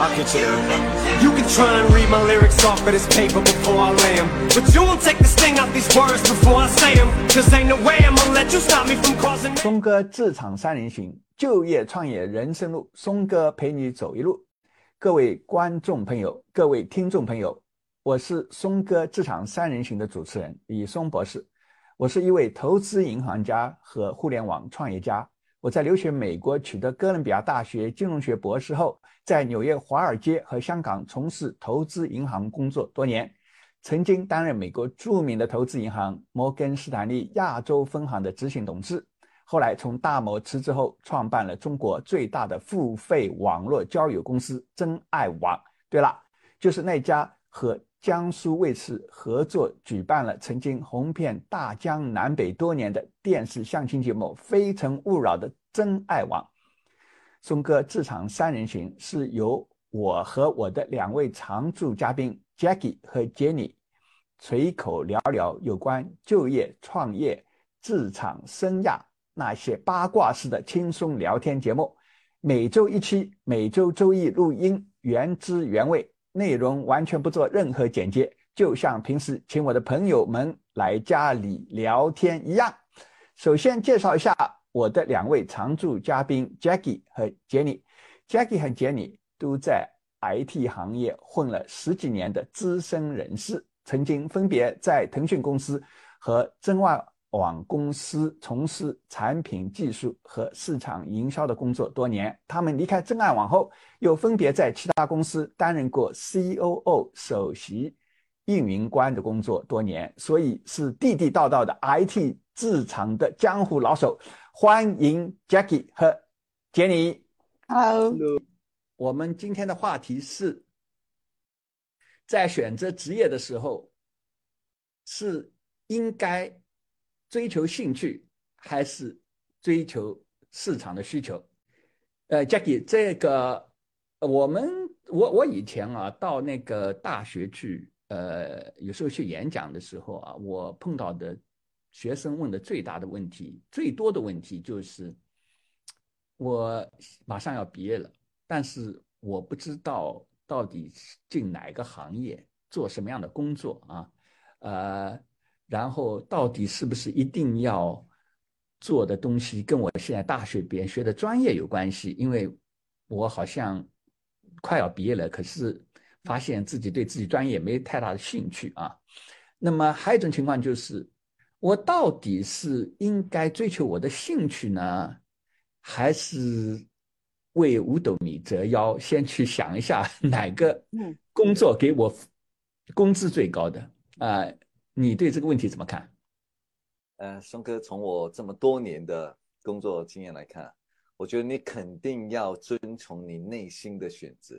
I'll get you there. You can try and read my lyrics off of this paper before I lay them. But you won't take the sting out these words before I say them. Cause ain't no way I'm gonna let you stop me from causing. 松哥职场三人行，就业创业人生路，松哥陪你走一路。各位观众朋友，各位听众朋友，我是松哥职场三人行的主持人李松博士。我是一位投资银行家和互联网创业家。我在留学美国取得哥伦比亚大学金融学博士后，在纽约华尔街和香港从事投资银行工作多年，曾经担任美国著名的投资银行摩根士丹利亚洲分行的执行董事。后来从大摩辞职后，创办了中国最大的付费网络交友公司真爱网。对了，就是那家和。江苏卫视合作举办了曾经红遍大江南北多年的电视相亲节目《非诚勿扰》的真爱网。松哥职场三人行是由我和我的两位常驻嘉宾 Jackie 和 Jenny 随口聊聊有关就业、创业、职场生涯那些八卦式的轻松聊天节目。每周一期，每周周一录音，原汁原味。内容完全不做任何剪接，就像平时请我的朋友们来家里聊天一样。首先介绍一下我的两位常驻嘉宾 Jackie 和 Jenny。Jackie 和 Jenny 都在 IT 行业混了十几年的资深人士，曾经分别在腾讯公司和真万。网公司从事产品技术和市场营销的工作多年。他们离开真爱网后，又分别在其他公司担任过 COO 首席运营官的工作多年，所以是地地道道的 IT 职场的江湖老手。欢迎 Jackie 和 Jenny。Hello。我们今天的话题是，在选择职业的时候，是应该。追求兴趣还是追求市场的需求？呃，Jackie，这个我们我我以前啊到那个大学去，呃，有时候去演讲的时候啊，我碰到的学生问的最大的问题、最多的问题就是，我马上要毕业了，但是我不知道到底进哪个行业，做什么样的工作啊？呃。然后到底是不是一定要做的东西跟我现在大学边学的专业有关系？因为我好像快要毕业了，可是发现自己对自己专业没太大的兴趣啊。那么还有一种情况就是，我到底是应该追求我的兴趣呢，还是为五斗米折腰？先去想一下 哪个工作给我工资最高的啊？你对这个问题怎么看？呃，松哥，从我这么多年的工作经验来看，我觉得你肯定要遵从你内心的选择，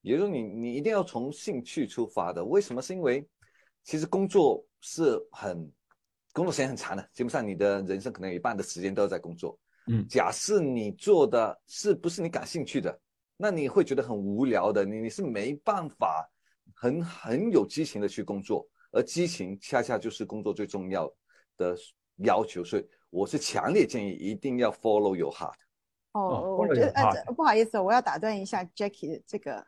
也就是说，你你一定要从兴趣出发的。为什么？是因为其实工作是很工作时间很长的，基本上你的人生可能有一半的时间都在工作。嗯，假设你做的是不是你感兴趣的，那你会觉得很无聊的，你你是没办法很很有激情的去工作。而激情恰恰就是工作最重要的要求，所以我是强烈建议一定要 follow your heart。哦，我觉得呃不好意思，我要打断一下 Jackie 这个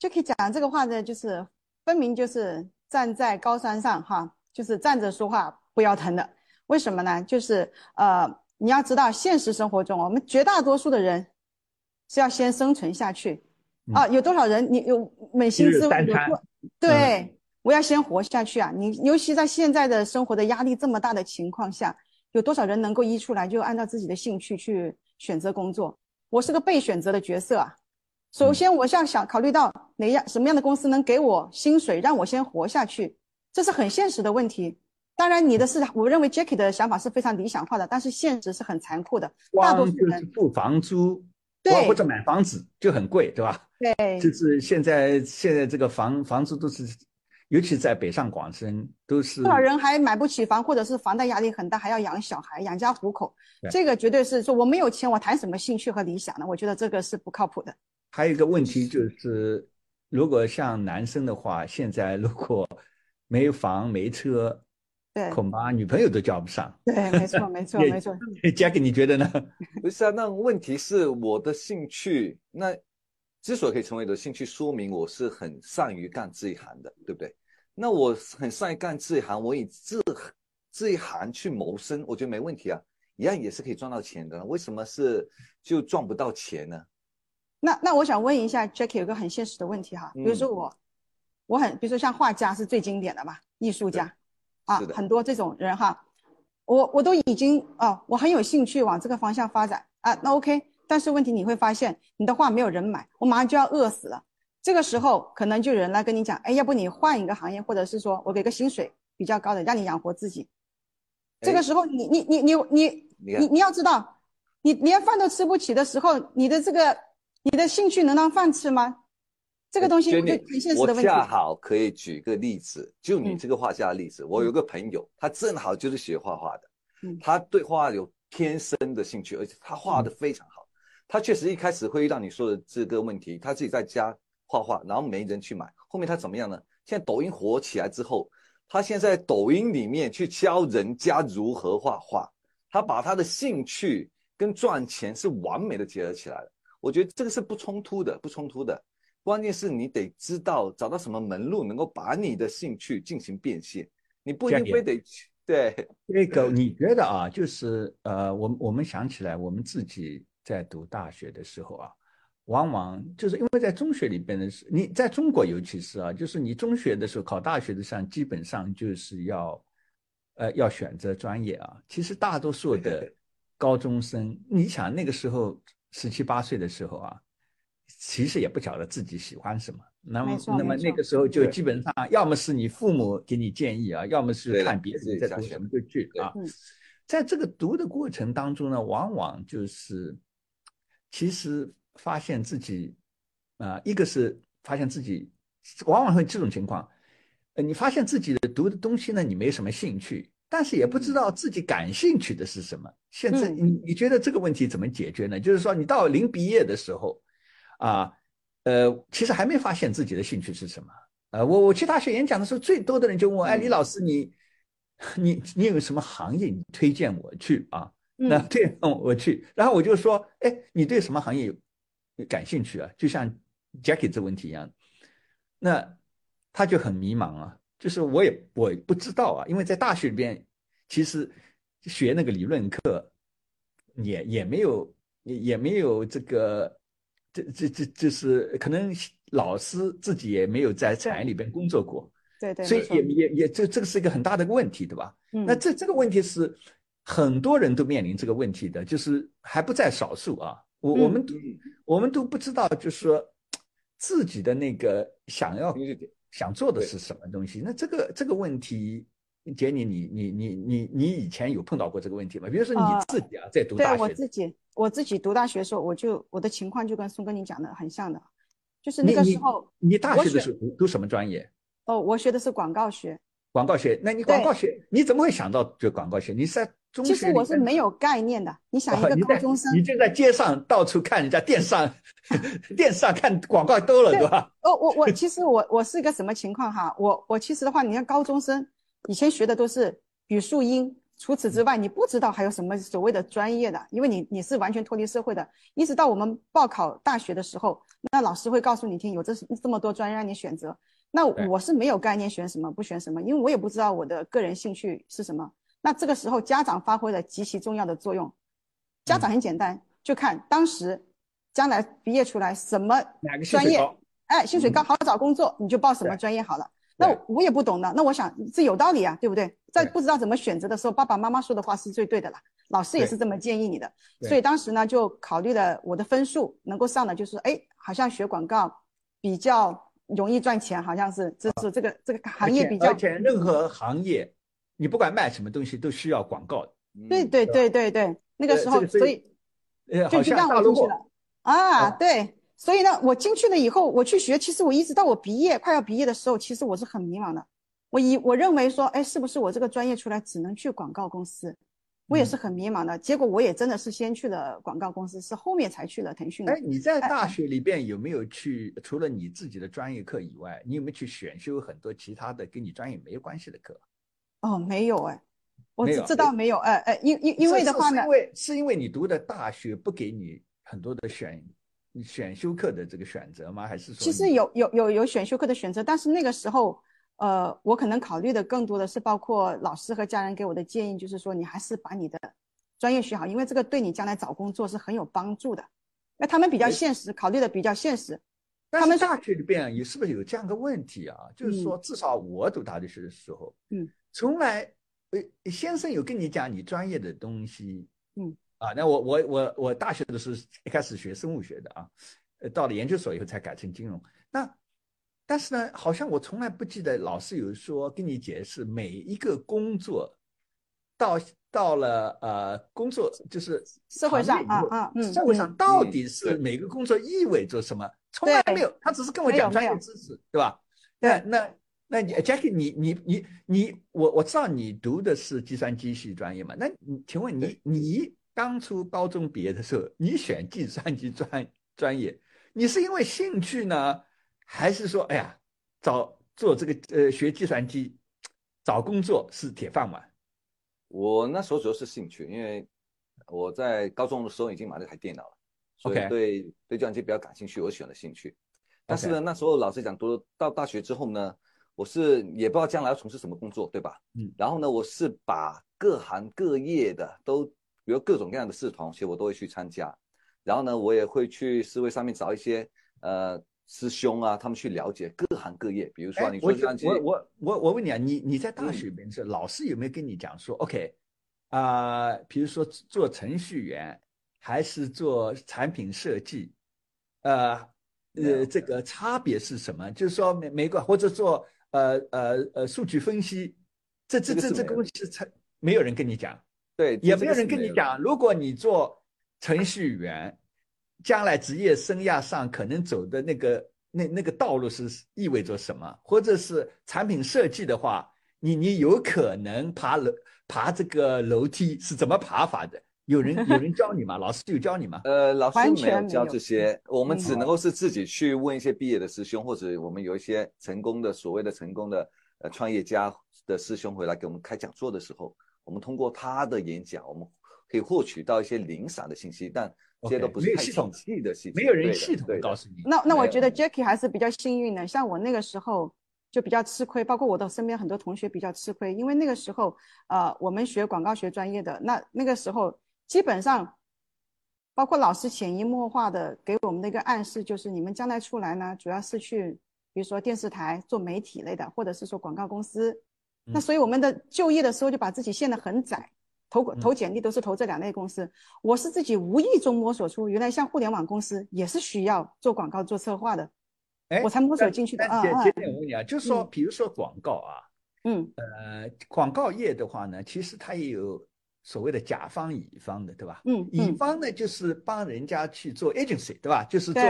Jackie 讲这个话呢，就是分明就是站在高山上哈，就是站着说话不腰疼的。为什么呢？就是呃你要知道，现实生活中我们绝大多数的人是要先生存下去啊。有多少人你有扪心自问？对。我要先活下去啊！你尤其在现在的生活的压力这么大的情况下，有多少人能够一出来就按照自己的兴趣去选择工作？我是个被选择的角色啊！首先，我要想考虑到哪样什么样的公司能给我薪水，让我先活下去，这是很现实的问题。当然，你的是我认为 Jackie 的想法是非常理想化的，但是现实是很残酷的。大多数人付房租，对，或者买房子就很贵，对吧？对，就是现在现在这个房房租都是。尤其在北上广深，都是多少人还买不起房，或者是房贷压力很大，还要养小孩、养家糊口。这个绝对是说我没有钱，我谈什么兴趣和理想呢？我觉得这个是不靠谱的。还有一个问题就是，如果像男生的话，现在如果没房没车，对，恐怕女朋友都交不上。对，没错，没错，没错。Jack，你觉得呢？不是啊，那问题是我的兴趣那。之所以可以成为我的兴趣，说明我是很善于干这一行的，对不对？那我很善于干这一行，我以这这一行去谋生，我觉得没问题啊，一样也是可以赚到钱的。为什么是就赚不到钱呢？那那我想问一下 Jackie 有个很现实的问题哈，比如说我，我很比如说像画家是最经典的嘛，艺术家，啊，很多这种人哈，我我都已经哦，我很有兴趣往这个方向发展啊，那 OK，但是问题你会发现你的话没有人买，我马上就要饿死了，这个时候可能就有人来跟你讲，哎，要不你换一个行业，或者是说我给个薪水比较高的，让你养活自己，这个时候你你你你你你你要知道，你连饭都吃不起的时候，你的这个。你的兴趣能当饭吃吗？这个东西很现实的问题。我恰好可以举个例子，就你这个画家的例子，我有个朋友，他正好就是学画画的，嗯他对画画有天生的兴趣，而且他画的非常好。他确实一开始会遇到你说的这个问题，他自己在家画画，然后没人去买。后面他怎么样呢？现在抖音火起来之后，他现在抖音里面去教人家如何画画，他把他的兴趣跟赚钱是完美的结合起来了。我觉得这个是不冲突的，不冲突的。关键是你得知道找到什么门路，能够把你的兴趣进行变现。你不一定非得去对这个，你觉得啊？就是呃，我我们想起来，我们自己在读大学的时候啊，往往就是因为在中学里边的是你在中国，尤其是啊，就是你中学的时候考大学的上，基本上就是要呃要选择专业啊。其实大多数的高中生，你想那个时候。十七八岁的时候啊，其实也不晓得自己喜欢什么。那么，那么那个时候就基本上，要么是你父母给你建议啊，要么是看别人在读什么就去啊。在这个读的过程当中呢，往往就是其实发现自己啊，一个是发现自己往往会这种情况，呃，你发现自己的读的东西呢，你没什么兴趣。但是也不知道自己感兴趣的是什么。现在你你觉得这个问题怎么解决呢？就是说，你到临毕业的时候，啊，呃，其实还没发现自己的兴趣是什么。呃，我我去大学演讲的时候，最多的人就问我：“哎，李老师，你你你有什么行业你推荐我去啊？”那推荐我去，然后我就说：“哎，你对什么行业有感兴趣啊？”就像 Jackie 这问题一样，那他就很迷茫啊。就是我也我不知道啊，因为在大学里边，其实学那个理论课，也也没有也也没有这个，这这这就是可能老师自己也没有在产业里边工作过，对对，所以也也也这这个是一个很大的问题，对吧？那这这个问题是很多人都面临这个问题的，就是还不在少数啊。我我们都我们都不知道，就是说自己的那个想要。想做的是什么东西？那这个这个问题，杰尼，你你你你你以前有碰到过这个问题吗？比如说你自己啊，在读大学，对我自己，我自己读大学的时候，我就我的情况就跟松哥你讲的很像的，就是那个时候，你大学的时候读读什么专业？哦，我学的是广告学。广告学，那你广告学，你怎么会想到就广告学？你是在中学？其实我是没有概念的。你想一个高中生，你就在街上到处看人家电视上，电视上看广告多了，对吧？哦，我我其实我我是一个什么情况哈？我我其实的话，你看高中生以前学的都是语数英，除此之外，你不知道还有什么所谓的专业的，因为你你是完全脱离社会的。一直到我们报考大学的时候，那老师会告诉你听，有这这么多专业让你选择。那我是没有概念选什么不选什么，因为我也不知道我的个人兴趣是什么。那这个时候家长发挥了极其重要的作用。家长很简单，就看当时将来毕业出来什么专业，哎，薪水高，好找工作，你就报什么专业好了。那我也不懂的，那我想这有道理啊，对不对？在不知道怎么选择的时候，爸爸妈妈说的话是最对的了，老师也是这么建议你的。所以当时呢，就考虑了我的分数能够上的，就是哎，好像学广告比较。容易赚钱，好像是，这是这个这个行业比较。而且任何行业，你不管卖什么东西，都需要广告。对对对对对，那个时候，所以就就让我进去了。啊，对，所以呢，我进去了以后，我去学，其实我一直到我毕业快要毕业的时候，其实我是很迷茫的。我以我认为说，哎，是不是我这个专业出来只能去广告公司？我也是很迷茫的，结果我也真的是先去了广告公司，是后面才去了腾讯。哎，你在大学里边有没有去？除了你自己的专业课以外，你有没有去选修很多其他的跟你专业没有关系的课？哦，没有哎，我知道没有哎哎，因因因为的话呢，因为是因为你读的大学不给你很多的选选修课的这个选择吗？还是说其实有有有有选修课的选择，但是那个时候，呃，我可能考虑的更多的是包括老师和家人给我的建议，就是说你还是把你的专业学好，因为这个对你将来找工作是很有帮助的。那他们比较现实，考虑的比较现实。他们大学里边也是不是有这样个问题啊？就是说，至少我读大学的时候，嗯，从来呃，先生有跟你讲你专业的东西，嗯。啊，那我我我我大学的时候一开始学生物学的啊，呃，到了研究所以后才改成金融。那但是呢，好像我从来不记得老师有说跟你解释每一个工作到到了呃工作就是社会上啊啊嗯，社会上到底是每个工作意味着什么，从来没有，他只是跟我讲专业知识，对吧？那那那你 Jackie，你你你你我我知道你读的是计算机系专业嘛？那你请问你你？当初高中毕业的时候，你选计算机专专业，你是因为兴趣呢，还是说，哎呀，找做这个呃学计算机，找工作是铁饭碗？我那时候主要是兴趣，因为我在高中的时候已经买了台电脑了，所以对对计算机比较感兴趣，我选了兴趣。但是呢，那时候老师讲，读到大学之后呢，我是也不知道将来要从事什么工作，对吧？嗯。然后呢，我是把各行各业的都。比如各种各样的社团，其实我都会去参加，然后呢，我也会去思维上面找一些呃师兄啊，他们去了解各行各业。比如说，你说我我我我问你啊，你你在大学里面是老师有没有跟你讲说，OK 啊，比如说做程序员还是做产品设计，呃呃，这个差别是什么？就是说每每个或者做呃呃呃数据分析，这这这这个东西是没有人跟你讲。对，也没有人跟你讲，如果你做程序员，将来职业生涯上可能走的那个那那个道路是意味着什么，或者是产品设计的话，你你有可能爬楼爬这个楼梯是怎么爬法的？有人有人教你吗？老师有教你吗？呃，老师没有教这些，我们只能够是自己去问一些毕业的师兄，或者我们有一些成功的所谓的成功的呃创业家的师兄回来给我们开讲座的时候。我们通过他的演讲，我们可以获取到一些零散的信息，但这些都不是太系统性的信息，没有人系统告诉你。那那我觉得 Jackie 还是比较幸运的，像我那个时候就比较吃亏，包括我的身边很多同学比较吃亏，因为那个时候，呃，我们学广告学专业的，那那个时候基本上，包括老师潜移默化的给我们的一个暗示，就是你们将来出来呢，主要是去，比如说电视台做媒体类的，或者是说广告公司。那所以我们的就业的时候就把自己限得很窄，投投简历都是投这两类公司。我是自己无意中摸索出，原来像互联网公司也是需要做广告、做策划的，哎，我才摸索进去的。啊啊！姐姐，我问你啊，就是说，比如说广告啊，嗯，呃，广告业的话呢，其实它也有所谓的甲方、乙方的，对吧？嗯，乙方呢就是帮人家去做 agency，对吧？就是做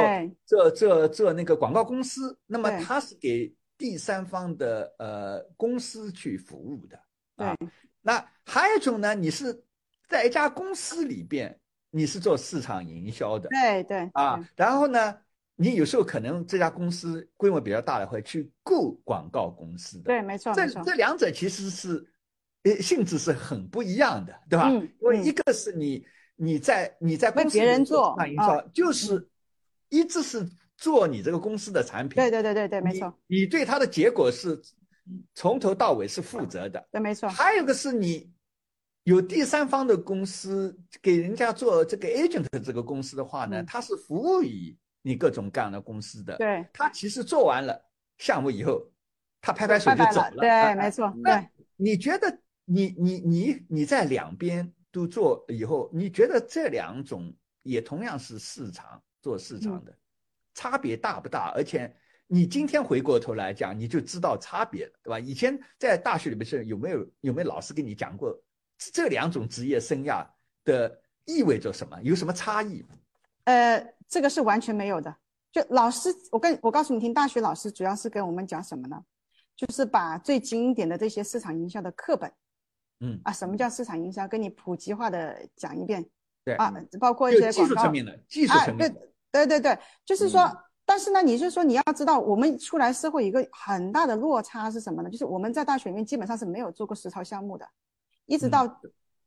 做做做那个广告公司，那么他是给。第三方的呃公司去服务的啊，那还有一种呢，你是在一家公司里边，你是做市场营销的，对对啊，然后呢，你有时候可能这家公司规模比较大的，会去雇广告公司的，对，没错，这这两者其实是呃性质是很不一样的，对吧？嗯，因为一个是你你在你在公司别人做营销，就是一直是。做你这个公司的产品，对对对对对，没错。你对它的结果是从头到尾是负责的，对，没错。还有个是你有第三方的公司给人家做这个 agent 的这个公司的话呢，它是服务于你各种各样的公司的。对，他其实做完了项目以后，他拍拍手就走了。对，没错。对，你觉得你你你你在两边都做以后，你觉得这两种也同样是市场做市场的？差别大不大？而且你今天回过头来讲，你就知道差别了，对吧？以前在大学里面是有没有有没有老师跟你讲过这两种职业生涯的意味着什么？有什么差异？呃，这个是完全没有的。就老师，我跟我告诉你听，大学老师主要是跟我们讲什么呢？就是把最经典的这些市场营销的课本，嗯啊，什么叫市场营销？跟你普及化的讲一遍。对啊，包括一些技术层面的技术层面。对对对对，就是说，但是呢，你是说你要知道，我们出来社会一个很大的落差是什么呢？就是我们在大学里面基本上是没有做过实操项目的，一直到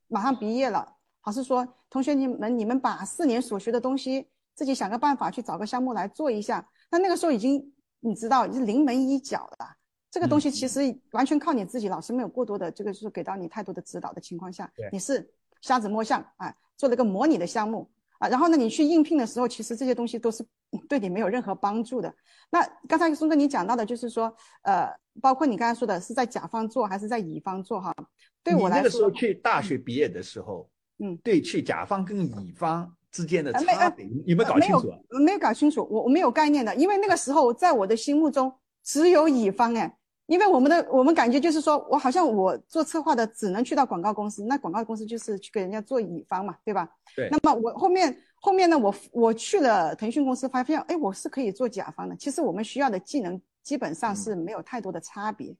马上毕业了，老师说，同学你们你们把四年所学的东西自己想个办法去找个项目来做一下。那那个时候已经你知道，是临门一脚了。这个东西其实完全靠你自己，老师没有过多的这个就是给到你太多的指导的情况下，你是瞎子摸象啊，做了个模拟的项目啊，然后呢，你去应聘的时候，其实这些东西都是对你没有任何帮助的。那刚才松哥你讲到的就是说，呃，包括你刚才说的是在甲方做还是在乙方做哈？对我来说，那个时候去大学毕业的时候，嗯，对，去甲方跟乙方之间的差别，有没有搞清楚？没有搞清楚，我我没有概念的，因为那个时候在我的心目中只有乙方哎。因为我们的我们感觉就是说，我好像我做策划的只能去到广告公司，那广告公司就是去给人家做乙方嘛，对吧？对。那么我后面后面呢，我我去了腾讯公司，发现哎，我是可以做甲方的。其实我们需要的技能基本上是没有太多的差别，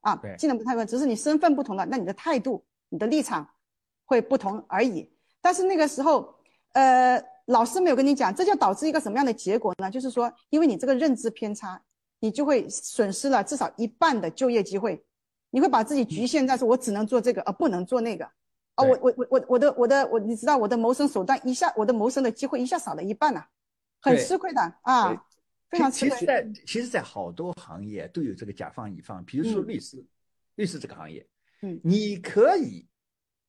啊，技能不太多，只是你身份不同了，那你的态度、你的立场会不同而已。但是那个时候，呃，老师没有跟你讲，这就导致一个什么样的结果呢？就是说，因为你这个认知偏差。你就会损失了至少一半的就业机会，你会把自己局限在说，我只能做这个，而不能做那个。啊，我我我我我的我的我，你知道我的谋生手段一下，我的谋生的机会一下少了一半呐，很吃亏的啊，非常吃亏。其实，在其实，在好多行业都有这个甲方乙方，比如说律师，律师这个行业，嗯，你可以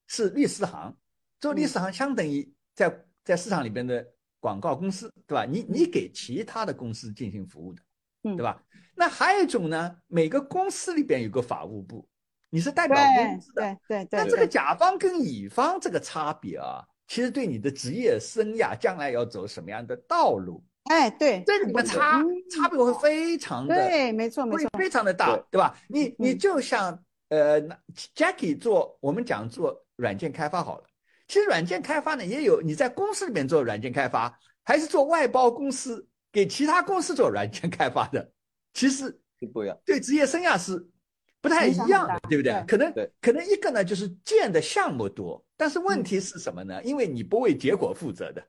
是律师行，做律师行相等于在在市场里边的广告公司，对吧？你你给其他的公司进行服务的。嗯，对吧？那还有一种呢，每个公司里边有个法务部，你是代表公司的。对对对。那这个甲方跟乙方这个差别啊，其实对你的职业生涯将来要走什么样的道路，哎，对，这里面差差别会非常的，对，没错没错，非常的大，对吧？你你就像呃，Jackie 做我们讲做软件开发好了，其实软件开发呢也有你在公司里面做软件开发，还是做外包公司。给其他公司做软件开发的，其实不一样，对职业生涯是不太一样的，对不对？可能，可能一个呢就是建的项目多，但是问题是什么呢？因为你不为结果负责的，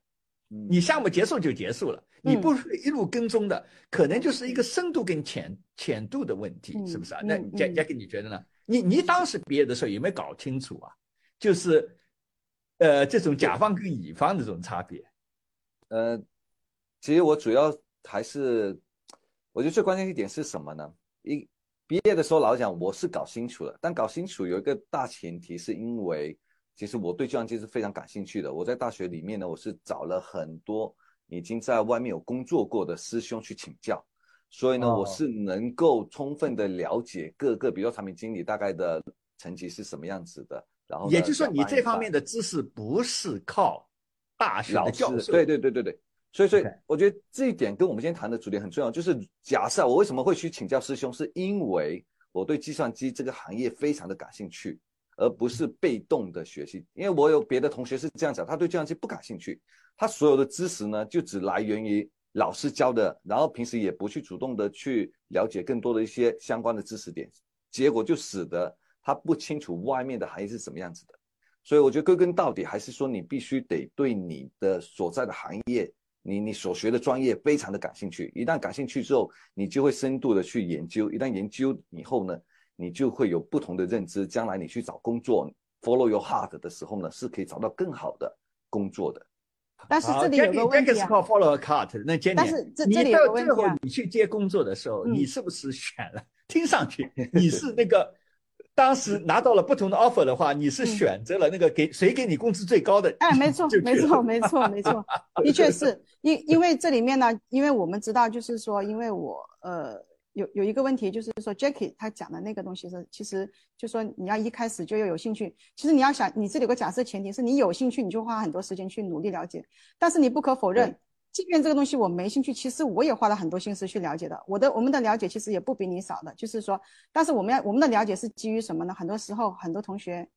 你项目结束就结束了，你不是一路跟踪的，可能就是一个深度跟浅浅度的问题，是不是啊？那佳佳给你觉得呢？你你当时毕业的时候有没有搞清楚啊？就是，呃，这种甲方跟乙方的这种差别，呃。其实我主要还是，我觉得最关键一点是什么呢？一毕业的时候老讲我是搞清楚了，但搞清楚有一个大前提，是因为其实我对计算机是非常感兴趣的。我在大学里面呢，我是找了很多已经在外面有工作过的师兄去请教，所以呢，我是能够充分的了解各个，比如说产品经理大概的层级是什么样子的。然后也就是说，你这方面的知识不是靠大学的教授，对对对对对。所以，所以我觉得这一点跟我们今天谈的主题很重要。就是假设我为什么会去请教师兄，是因为我对计算机这个行业非常的感兴趣，而不是被动的学习。因为我有别的同学是这样讲，他对计算机不感兴趣，他所有的知识呢就只来源于老师教的，然后平时也不去主动的去了解更多的一些相关的知识点，结果就使得他不清楚外面的行业是什么样子的。所以，我觉得归根到底还是说，你必须得对你的所在的行业。你你所学的专业非常的感兴趣，一旦感兴趣之后，你就会深度的去研究。一旦研究以后呢，你就会有不同的认知。将来你去找工作，follow your heart 的时候呢，是可以找到更好的工作的。但是这里有个问题啊。follow your heart，那今年你到最后你去接工作的时候，你是不是选了？听上去你是那个。当时拿到了不同的 offer 的话，你是选择了那个给谁给你工资最高的？哎，没错，没错，没错，没错，的确是因因为这里面呢，因为我们知道，就是说，因为我呃有有一个问题，就是说 Jackie 他讲的那个东西是，其实就说你要一开始就要有兴趣。其实你要想，你这里有个假设前提是你有兴趣，你就花很多时间去努力了解。但是你不可否认。即便这个东西我没兴趣，其实我也花了很多心思去了解的。我的我们的了解其实也不比你少的，就是说，但是我们要我们的了解是基于什么呢？很多时候很多同学，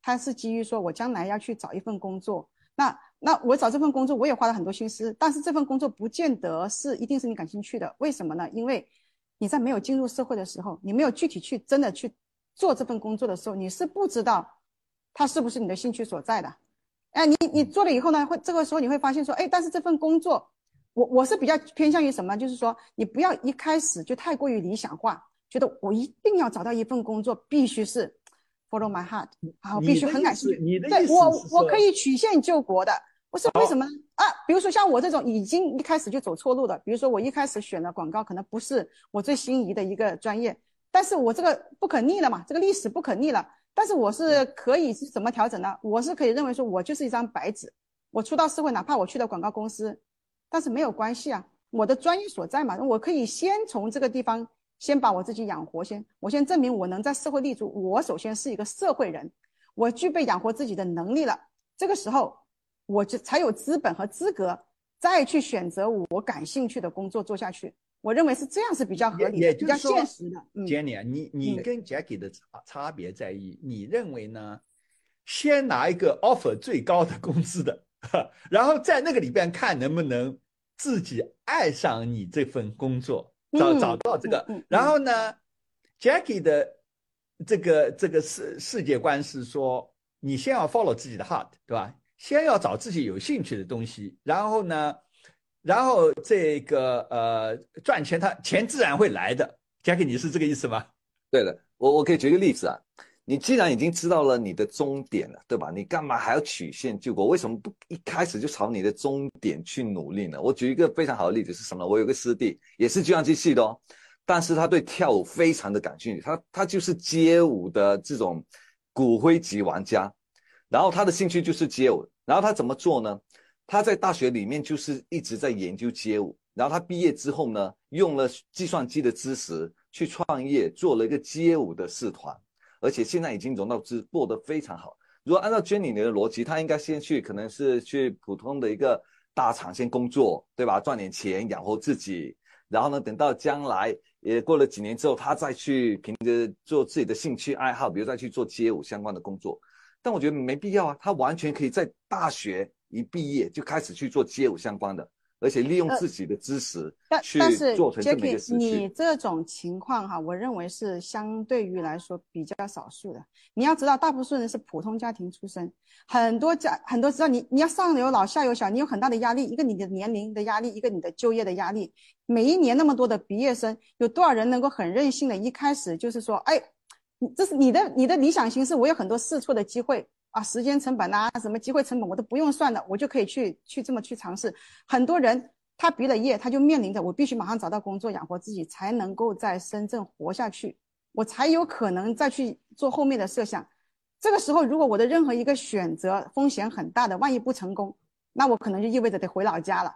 他是基于说我将来要去找一份工作，那那我找这份工作我也花了很多心思，但是这份工作不见得是一定是你感兴趣的。为什么呢？因为你在没有进入社会的时候，你没有具体去真的去做这份工作的时候，你是不知道它是不是你的兴趣所在的。哎，你你做了以后呢，会这个时候你会发现说，哎，但是这份工作，我我是比较偏向于什么？就是说，你不要一开始就太过于理想化，觉得我一定要找到一份工作，必须是 follow my heart 啊，我必须很感兴趣。你的对我我可以曲线救国的。我是为什么啊？比如说像我这种已经一开始就走错路的，比如说我一开始选了广告可能不是我最心仪的一个专业，但是我这个不可逆了嘛，这个历史不可逆了。但是我是可以是怎么调整呢？我是可以认为说，我就是一张白纸，我出到社会，哪怕我去了广告公司，但是没有关系啊，我的专业所在嘛，我可以先从这个地方先把我自己养活先，我先证明我能在社会立足，我首先是一个社会人，我具备养活自己的能力了，这个时候。我就才有资本和资格再去选择我感兴趣的工作做下去。我认为是这样是比较合理的、比较现实的。Jenny 啊，你你跟 Jackie 的差差别在于，你认为呢？先拿一个 offer 最高的工资的，然后在那个里边看能不能自己爱上你这份工作，找找到这个。然后呢，Jackie 的这个这个世世界观是说，你先要 follow 自己的 heart，对吧？先要找自己有兴趣的东西，然后呢，然后这个呃赚钱，他钱自然会来的。Jack，你是这个意思吗？对的，我我可以举个例子啊，你既然已经知道了你的终点了，对吧？你干嘛还要曲线救国？为什么不一开始就朝你的终点去努力呢？我举一个非常好的例子是什么？我有个师弟也是计算机系的哦，但是他对跳舞非常的感兴趣，他他就是街舞的这种骨灰级玩家。然后他的兴趣就是街舞，然后他怎么做呢？他在大学里面就是一直在研究街舞，然后他毕业之后呢，用了计算机的知识去创业，做了一个街舞的社团，而且现在已经融到资，做得非常好。如果按照 Jenny 的逻辑，他应该先去，可能是去普通的一个大厂先工作，对吧？赚点钱养活自己，然后呢，等到将来也过了几年之后，他再去凭着做自己的兴趣爱好，比如再去做街舞相关的工作。但我觉得没必要啊，他完全可以在大学一毕业就开始去做街舞相关的，而且利用自己的知识去做成这么一个事情。你这种情况哈，我认为是相对于来说比较少数的。你要知道，大部分人是普通家庭出身，很多家很多知道你你要上有老下有小，你有很大的压力，一个你的年龄的压力，一个你的就业的压力。每一年那么多的毕业生，有多少人能够很任性的，一开始就是说，哎。你这是你的你的理想型，是我有很多试错的机会啊，时间成本呐，什么机会成本我都不用算的，我就可以去去这么去尝试。很多人他毕了业，他就面临着我必须马上找到工作养活自己，才能够在深圳活下去，我才有可能再去做后面的设想。这个时候，如果我的任何一个选择风险很大的，万一不成功，那我可能就意味着得回老家了。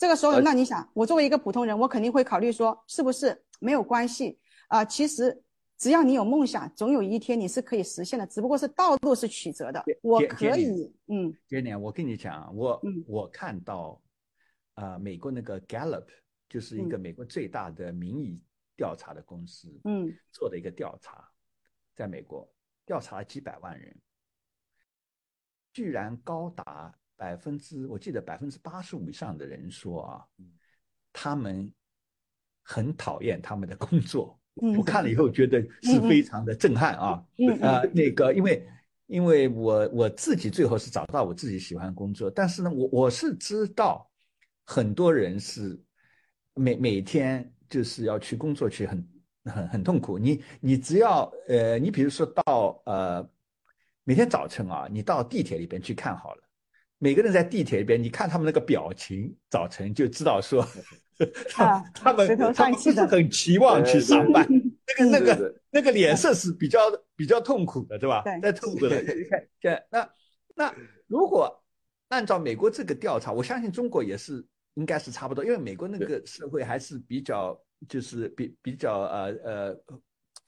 这个时候，那你想，我作为一个普通人，我肯定会考虑说，是不是没有关系啊？其实。只要你有梦想，总有一天你是可以实现的，只不过是道路是曲折的。我可以，嗯，杰年，我跟你讲，我嗯我看到，啊，美国那个 Gallup 就是一个美国最大的民意调查的公司，嗯，做的一个调查，在美国调查了几百万人，居然高达百分之，我记得百分之八十五以上的人说啊，他们很讨厌他们的工作。我看了以后觉得是非常的震撼啊！啊，那个，因为因为我我自己最后是找到我自己喜欢工作，但是呢，我我是知道很多人是每每天就是要去工作去很很很痛苦。你你只要呃，你比如说到呃每天早晨啊，你到地铁里边去看好了，每个人在地铁里边，你看他们那个表情，早晨就知道说。他他们他们不是很期望去上班，那个那个那个脸色是比较比较痛苦的，对吧？在痛苦的。对，那那如果按照美国这个调查，我相信中国也是应该是差不多，因为美国那个社会还是比较就是比比较呃呃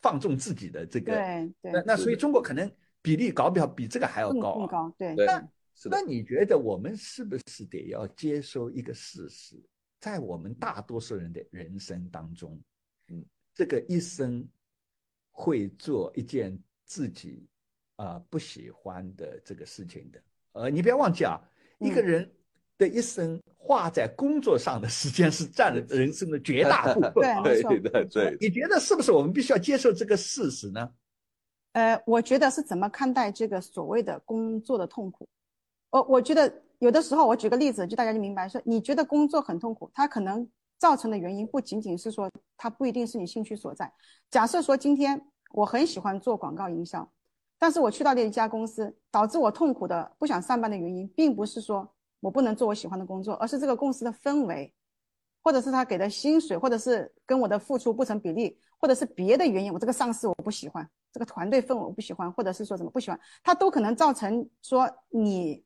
放纵自己的这个。对对。那那所以中国可能比例搞不好比这个还要高。更高。对。那那你觉得我们是不是得要接受一个事实？在我们大多数人的人生当中，嗯，这个一生会做一件自己啊不喜欢的这个事情的。呃，你不要忘记啊，一个人的一生花在工作上的时间是占了人生的绝大部分。对，对，对，对。你觉得是不是我们必须要接受这个事实呢？呃，我觉得是怎么看待这个所谓的工作的痛苦？我我觉得。有的时候，我举个例子，就大家就明白说，你觉得工作很痛苦，它可能造成的原因不仅仅是说它不一定是你兴趣所在。假设说今天我很喜欢做广告营销，但是我去到了一家公司，导致我痛苦的不想上班的原因，并不是说我不能做我喜欢的工作，而是这个公司的氛围，或者是他给的薪水，或者是跟我的付出不成比例，或者是别的原因，我这个上司我不喜欢，这个团队氛围我不喜欢，或者是说怎么不喜欢，他都可能造成说你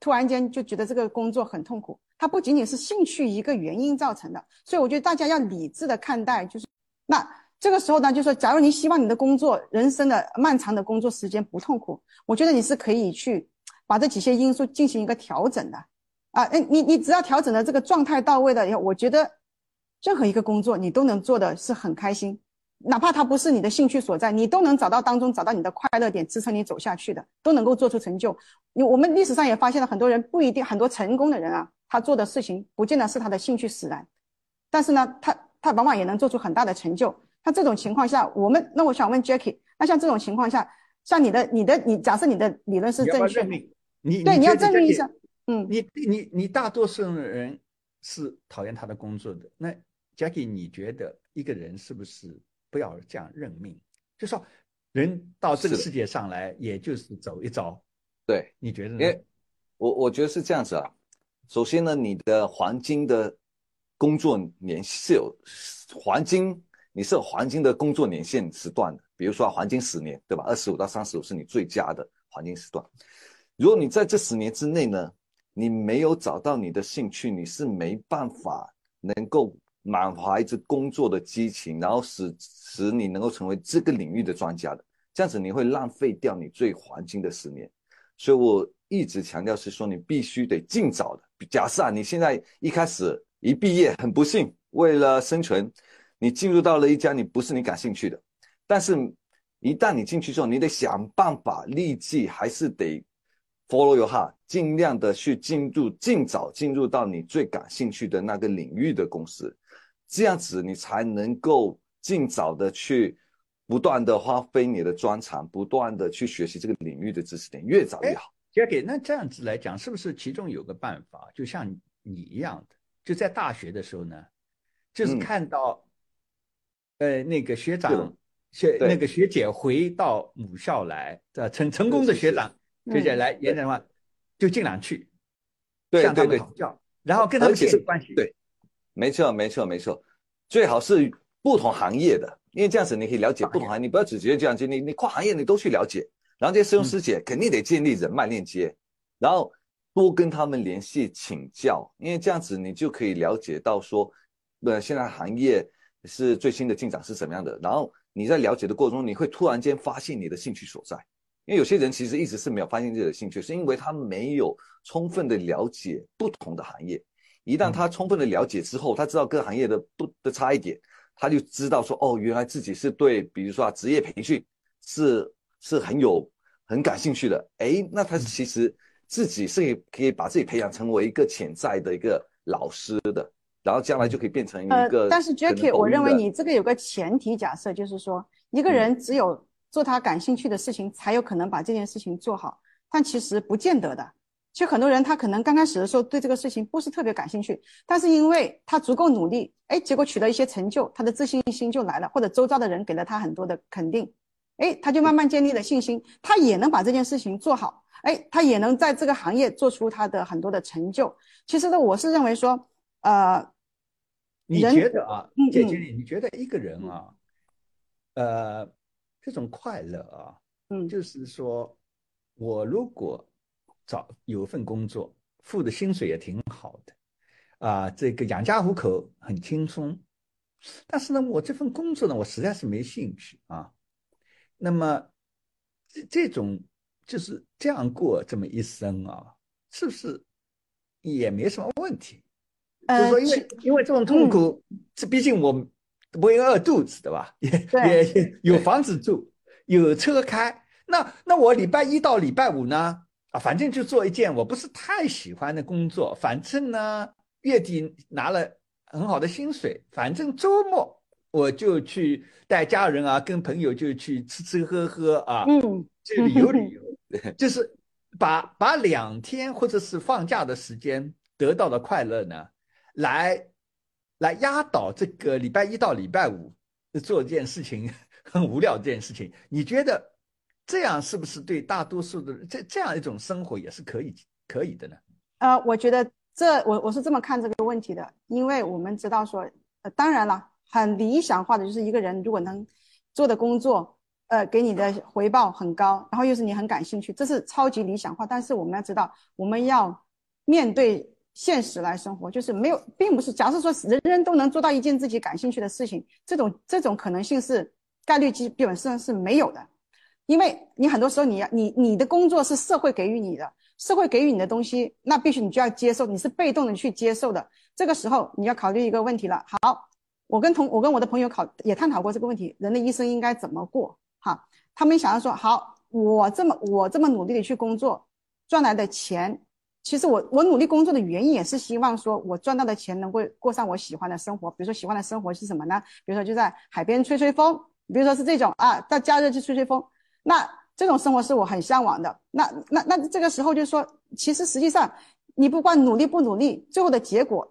突然间就觉得这个工作很痛苦。它不仅仅是兴趣一个原因造成的，所以我觉得大家要理智的看待，就是那这个时候呢，就说假如你希望你的工作人生的漫长的工作时间不痛苦，我觉得你是可以去把这几些因素进行一个调整的，啊，哎，你你只要调整的这个状态到位的，我觉得任何一个工作你都能做的是很开心。哪怕它不是你的兴趣所在，你都能找到当中找到你的快乐点，支撑你走下去的，都能够做出成就。你我们历史上也发现了很多人不一定很多成功的人啊，他做的事情不见得是他的兴趣使然，但是呢，他他往往也能做出很大的成就。那这种情况下，我们那我想问 Jackie，那像这种情况下，像你的你的你假设你的理论是正确，你对你要证明一下，嗯，你你你大多数人是讨厌他的工作的。那 Jackie，你觉得一个人是不是？不要这样认命，就说人到这个世界上来，也就是走一遭。对，你觉得呢？因为我我觉得是这样子啊。首先呢，你的黄金的工作年是有黄金，你是有黄金的工作年限时段的。比如说黄金十年，对吧？二十五到三十五是你最佳的黄金时段。如果你在这十年之内呢，你没有找到你的兴趣，你是没办法能够。满怀着工作的激情，然后使使你能够成为这个领域的专家的，这样子你会浪费掉你最黄金的十年。所以我一直强调是说，你必须得尽早的。假设啊，你现在一开始一毕业很不幸，为了生存，你进入到了一家你不是你感兴趣的，但是，一旦你进去之后，你得想办法立即还是得 follow your heart，尽量的去进入，尽早进入到你最感兴趣的那个领域的公司。这样子你才能够尽早的去不断的花费你的专长，不断的去学习这个领域的知识点，越早越好。Jackie，那这样子来讲，是不是其中有个办法，就像你一样的，就在大学的时候呢，就是看到，呃，那个学长学那个学姐回到母校来，的成成功的学长学姐来演讲的话，就尽量去向他们讨教，然后跟他们建立关系。对。没错，没错，没错，最好是不同行业的，因为这样子你可以了解不同行业，你不要只觉得这样，就你你跨行业你都去了解，然后这些师兄师姐肯定得建立人脉链接，然后多跟他们联系请教，因为这样子你就可以了解到说，呃，现在行业是最新的进展是什么样的，然后你在了解的过程中，你会突然间发现你的兴趣所在，因为有些人其实一直是没有发现自己的兴趣，是因为他没有充分的了解不同的行业。一旦他充分的了解之后，他知道各行业的不的差异点，他就知道说，哦，原来自己是对，比如说啊，职业培训是是很有很感兴趣的。哎，那他其实自己是可以把自己培养成为一个潜在的一个老师的，然后将来就可以变成一个。但是 Jackie，我认为你这个有个前提假设，就是说一个人只有做他感兴趣的事情，才有可能把这件事情做好，但其实不见得的。其实很多人他可能刚开始的时候对这个事情不是特别感兴趣，但是因为他足够努力，哎，结果取得一些成就，他的自信心就来了，或者周遭的人给了他很多的肯定，哎，他就慢慢建立了信心，他也能把这件事情做好，哎，他也能在这个行业做出他的很多的成就。其实呢，我是认为说，呃，你觉得啊，姐姐，你觉得一个人啊，呃，这种快乐啊，嗯，就是说我如果。找有份工作，付的薪水也挺好的，啊，这个养家糊口很轻松。但是呢，我这份工作呢，我实在是没兴趣啊。那么，这这种就是这样过这么一生啊，是不是也没什么问题？就是说，因为因为这种痛苦，这毕竟我不会饿肚子的吧？也也有房子住，有车开。那那我礼拜一到礼拜五呢？啊，反正就做一件我不是太喜欢的工作，反正呢月底拿了很好的薪水，反正周末我就去带家人啊，跟朋友就去吃吃喝喝啊，嗯，去旅游旅游，就是把把两天或者是放假的时间得到的快乐呢，来来压倒这个礼拜一到礼拜五做一件事情 很无聊这件事情，你觉得？这样是不是对大多数的这这样一种生活也是可以可以的呢？呃，我觉得这我我是这么看这个问题的，因为我们知道说，呃，当然了，很理想化的就是一个人如果能做的工作，呃，给你的回报很高，然后又是你很感兴趣，这是超级理想化。但是我们要知道，我们要面对现实来生活，就是没有，并不是假设说人人都能做到一件自己感兴趣的事情，这种这种可能性是概率基本上是没有的。因为你很多时候，你要你你的工作是社会给予你的，社会给予你的东西，那必须你就要接受，你是被动的去接受的。这个时候你要考虑一个问题了。好，我跟同我跟我的朋友考也探讨过这个问题，人的一生应该怎么过？哈，他们想要说，好，我这么我这么努力的去工作，赚来的钱，其实我我努力工作的原因也是希望说我赚到的钱能够过上我喜欢的生活。比如说喜欢的生活是什么呢？比如说就在海边吹吹风，比如说是这种啊，到假日去吹吹风。那这种生活是我很向往的。那那那这个时候就是说，其实实际上，你不管努力不努力，最后的结果，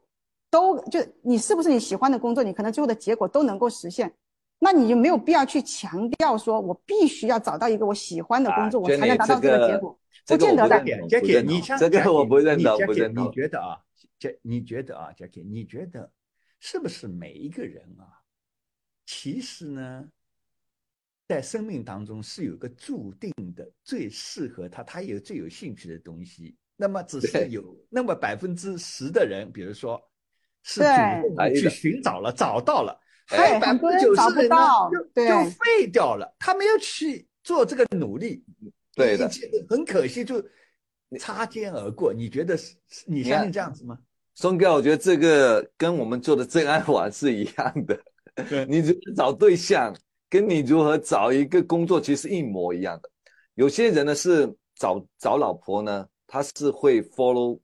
都就你是不是你喜欢的工作，你可能最后的结果都能够实现。那你就没有必要去强调说，我必须要找到一个我喜欢的工作，我才能达到这个结果。不见得的。Jackie，你像这个我不认同，不认同。你觉得啊，J，你觉得啊，Jackie，你觉得是不是每一个人啊，其实呢？在生命当中是有个注定的最适合他，他有最有兴趣的东西。那么只是有那么百分之十的人，比如说，是主动去寻找了，找到了，还有百分之九十的人就就废掉了，他没有去做这个努力，对的，很可惜就擦肩而过。你觉得是？你相信这样子吗？松哥，我觉得这个跟我们做的真爱网是一样的。你只找对象。跟你如何找一个工作其实一模一样的。有些人呢是找找老婆呢，他是会 follow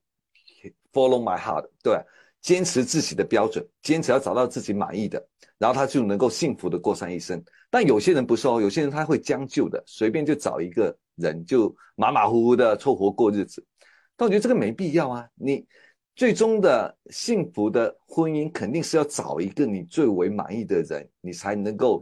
follow my heart，对，坚持自己的标准，坚持要找到自己满意的，然后他就能够幸福的过上一生。但有些人不是哦，有些人他会将就的，随便就找一个人就马马虎虎的凑合过日子。但我觉得这个没必要啊，你最终的幸福的婚姻肯定是要找一个你最为满意的人，你才能够。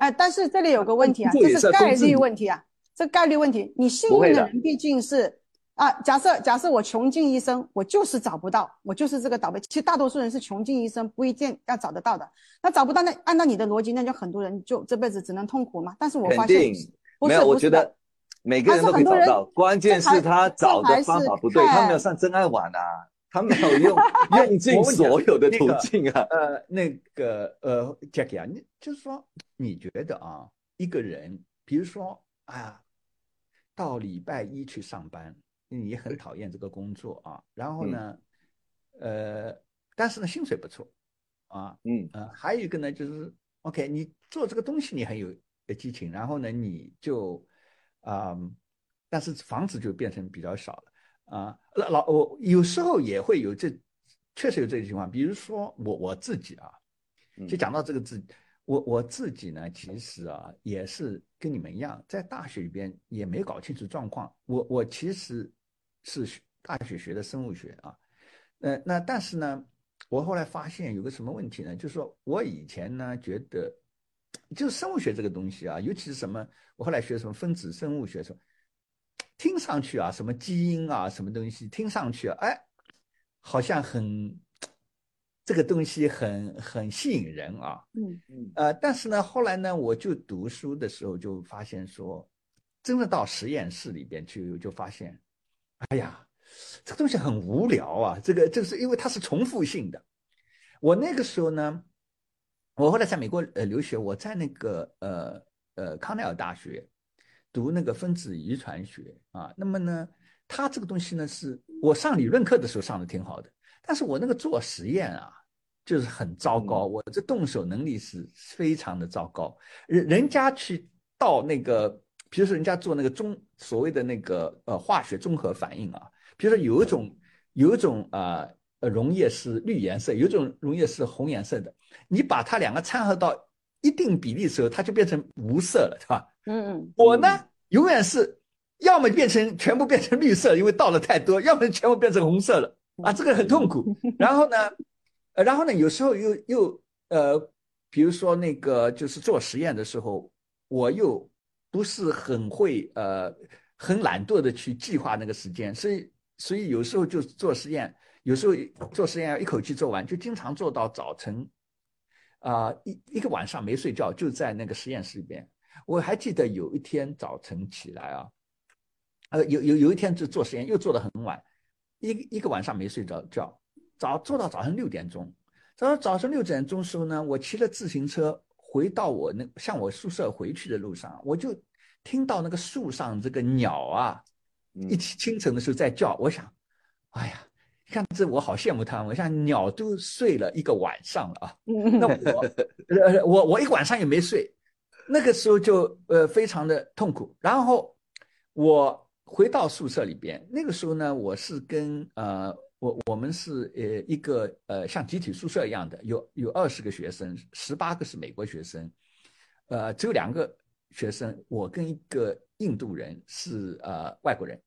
哎，但是这里有个问题啊，这是概率问题啊，这概率问题，你幸运的人毕竟是啊，假设假设我穷尽一生，我就是找不到，我就是这个倒霉。其实大多数人是穷尽一生不一定要找得到的，那找不到，那按照你的逻辑，那就很多人就这辈子只能痛苦嘛。但是我发现没有，我觉得每个人都可以找到，关键是他找的方法不对，他没有上真爱网啊。他没有用用尽所有的途径啊！呃，那个呃，Jackie 啊，你就是说，你觉得啊，一个人，比如说啊，到礼拜一去上班，你很讨厌这个工作啊，然后呢，呃，但是呢，薪水不错啊，嗯呃，还有一个呢，就是 OK，你做这个东西你很有激情，然后呢，你就啊，但是房子就变成比较少了。啊，老我有时候也会有这，确实有这个情况。比如说我我自己啊，就讲到这个自，我我自己呢，其实啊也是跟你们一样，在大学里边也没搞清楚状况。我我其实是大学学的生物学啊，呃那但是呢，我后来发现有个什么问题呢？就是说我以前呢觉得，就是生物学这个东西啊，尤其是什么，我后来学什么分子生物学什么。听上去啊，什么基因啊，什么东西，听上去啊，哎，好像很这个东西很很吸引人啊。嗯嗯。呃，但是呢，后来呢，我就读书的时候就发现说，真的到实验室里边去，就发现，哎呀，这个东西很无聊啊。这个就是因为它是重复性的。我那个时候呢，我后来在美国呃留学，我在那个呃呃康奈尔大学。读那个分子遗传学啊，那么呢，他这个东西呢，是我上理论课的时候上的挺好的，但是我那个做实验啊，就是很糟糕，我这动手能力是非常的糟糕。人人家去到那个，比如说人家做那个中所谓的那个呃化学综合反应啊，比如说有一种有一种啊呃溶液是绿颜色，有一种溶液是红颜色的，你把它两个掺和到一定比例的时候，它就变成无色了，是吧？嗯嗯，我呢永远是要么变成全部变成绿色，因为倒了太多；要么全部变成红色了啊，这个很痛苦。然后呢，呃，然后呢，有时候又又呃，比如说那个就是做实验的时候，我又不是很会呃，很懒惰的去计划那个时间，所以所以有时候就做实验，有时候做实验要一口气做完，就经常做到早晨，啊，一一个晚上没睡觉，就在那个实验室里边。我还记得有一天早晨起来啊，呃，有有有一天就做实验，又做得很晚，一一个晚上没睡着觉，早做到早上六点钟。早早上六点钟时候呢，我骑着自行车回到我那向我宿舍回去的路上，我就听到那个树上这个鸟啊，一起清晨的时候在叫。我想，哎呀，看这我好羡慕他们，我想鸟都睡了一个晚上了啊，那我呃我我一晚上也没睡。那个时候就呃非常的痛苦，然后我回到宿舍里边。那个时候呢，我是跟呃我我们是呃一个呃像集体宿舍一样的，有有二十个学生，十八个是美国学生，呃只有两个学生，我跟一个印度人是呃外国人。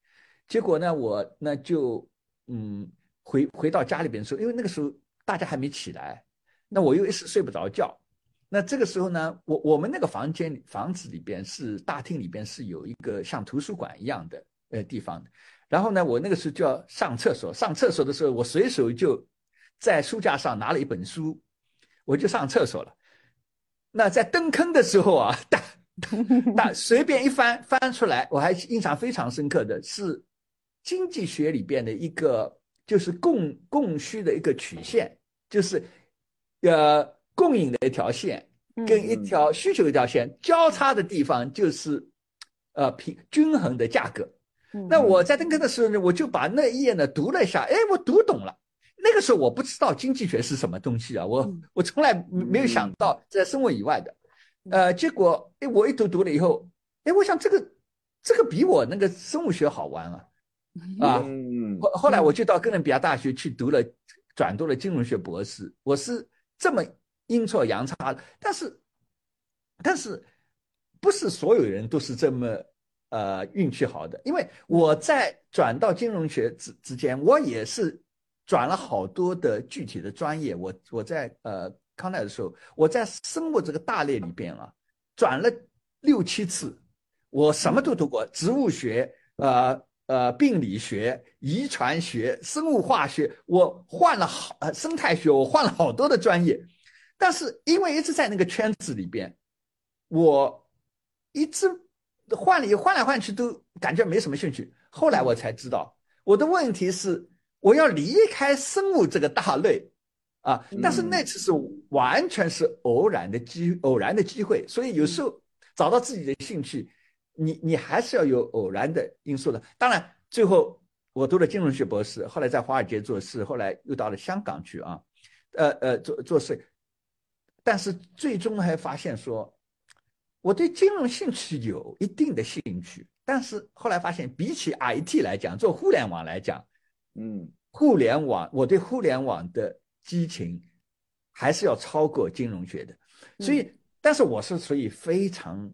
结果呢，我那就嗯回回到家里边的时候，因为那个时候大家还没起来，那我又一时睡不着觉。那这个时候呢，我我们那个房间房子里边是大厅里边是有一个像图书馆一样的呃地方的，然后呢，我那个时候就要上厕所，上厕所的时候，我随手就在书架上拿了一本书，我就上厕所了。那在蹲坑的时候啊，大 大随便一翻翻出来，我还印象非常深刻的是经济学里边的一个就是供供需的一个曲线，就是呃。供应的一条线跟一条需求一条线交叉的地方就是，呃平均衡的价格。那我在登科的时候呢，我就把那一页呢读了一下，哎，我读懂了。那个时候我不知道经济学是什么东西啊，我我从来没有想到在生物以外的，呃，结果哎，我一读读了以后，哎，我想这个这个比我那个生物学好玩啊，啊，后后来我就到哥伦比亚大学去读了，转读了金融学博士，我是这么。阴错阳差，但是，但是，不是所有人都是这么呃运气好的。因为我在转到金融学之之间，我也是转了好多的具体的专业。我我在呃康奈的时候，我在生物这个大类里边啊，转了六七次，我什么都读过，植物学、呃呃病理学、遗传学、生物化学，我换了好呃生态学，我换了好多的专业。但是因为一直在那个圈子里边，我一直换里换来换去都感觉没什么兴趣。后来我才知道，我的问题是我要离开生物这个大类啊。但是那次是完全是偶然的机偶然的机会，所以有时候找到自己的兴趣，你你还是要有偶然的因素的。当然，最后我读了金融学博士，后来在华尔街做事，后来又到了香港去啊，呃呃做做事。但是最终还发现说，我对金融兴趣有一定的兴趣，但是后来发现，比起 IT 来讲，做互联网来讲，嗯，互联网我对互联网的激情还是要超过金融学的。所以，但是我是属于非常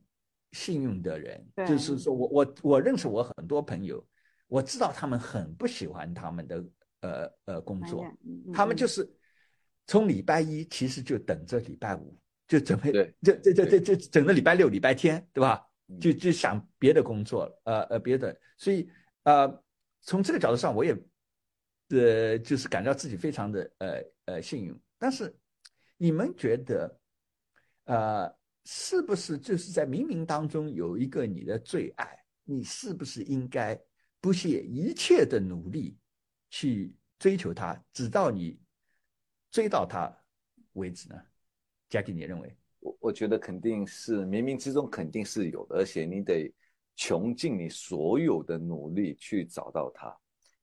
幸运的人，就是说我我我认识我很多朋友，我知道他们很不喜欢他们的呃呃工作，他们就是。从礼拜一其实就等着礼拜五，就准备，就就就就就整个礼拜六、礼拜天，对吧？就就想别的工作，呃呃，别的。所以呃，从这个角度上，我也呃就是感到自己非常的呃呃幸运。但是你们觉得，呃，是不是就是在冥冥当中有一个你的最爱？你是不是应该不懈一切的努力去追求它，直到你？追到他为止呢？嘉蒂，你认为？我我觉得肯定是冥冥之中肯定是有的，而且你得穷尽你所有的努力去找到他。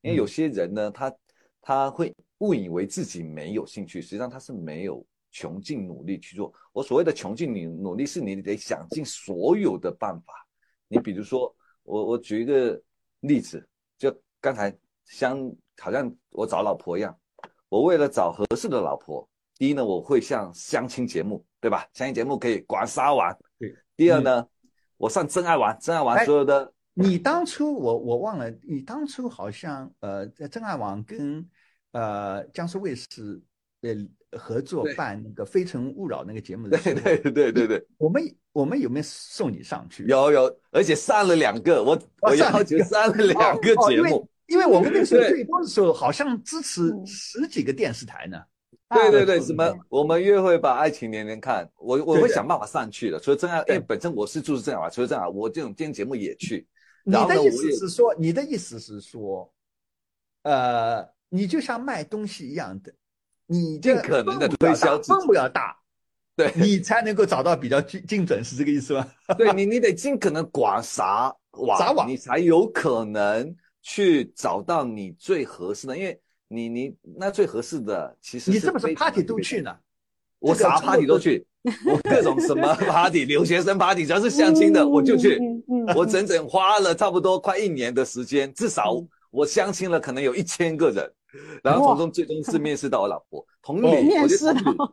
因为有些人呢，他他会误以为自己没有兴趣，实际上他是没有穷尽努力去做。我所谓的穷尽你努力，是你得想尽所有的办法。你比如说，我我举一个例子，就刚才像好像我找老婆一样。我为了找合适的老婆，第一呢，我会上相亲节目，对吧？相亲节目可以广撒网。对。第二呢，我上真爱网，真爱网所有的。你当初我我忘了，你当初好像呃在真爱网跟呃江苏卫视呃合作办那个《非诚勿扰》那个节目的。对对对对对。我们我们有没有送你上去？有有，而且上了两个，我我要求上了两个节目。因为我们那时候最多的时候好像支持十几个电视台呢。对对对，什么我们约会吧爱情连连看，我我会想办法上去的。除了这样，因为本身我是住这样嘛，除了这样，我这种电视节目也去。你的意思是说，你的意思是说，呃，你就像卖东西一样的，你尽可能的推销，分不要大，对你才能够找到比较精精准，是这个意思吗？对你，你得尽可能广撒网，你才有可能去找到你最合适的，因为。你你那最合适的其实你是不是 party 都去呢？我啥 party 都去，我各种什么 party，留学生 party，只要是相亲的我就去。我整整花了差不多快一年的时间，至少我相亲了可能有一千个人，然后从中最终是面试到我老婆。同理，面试到。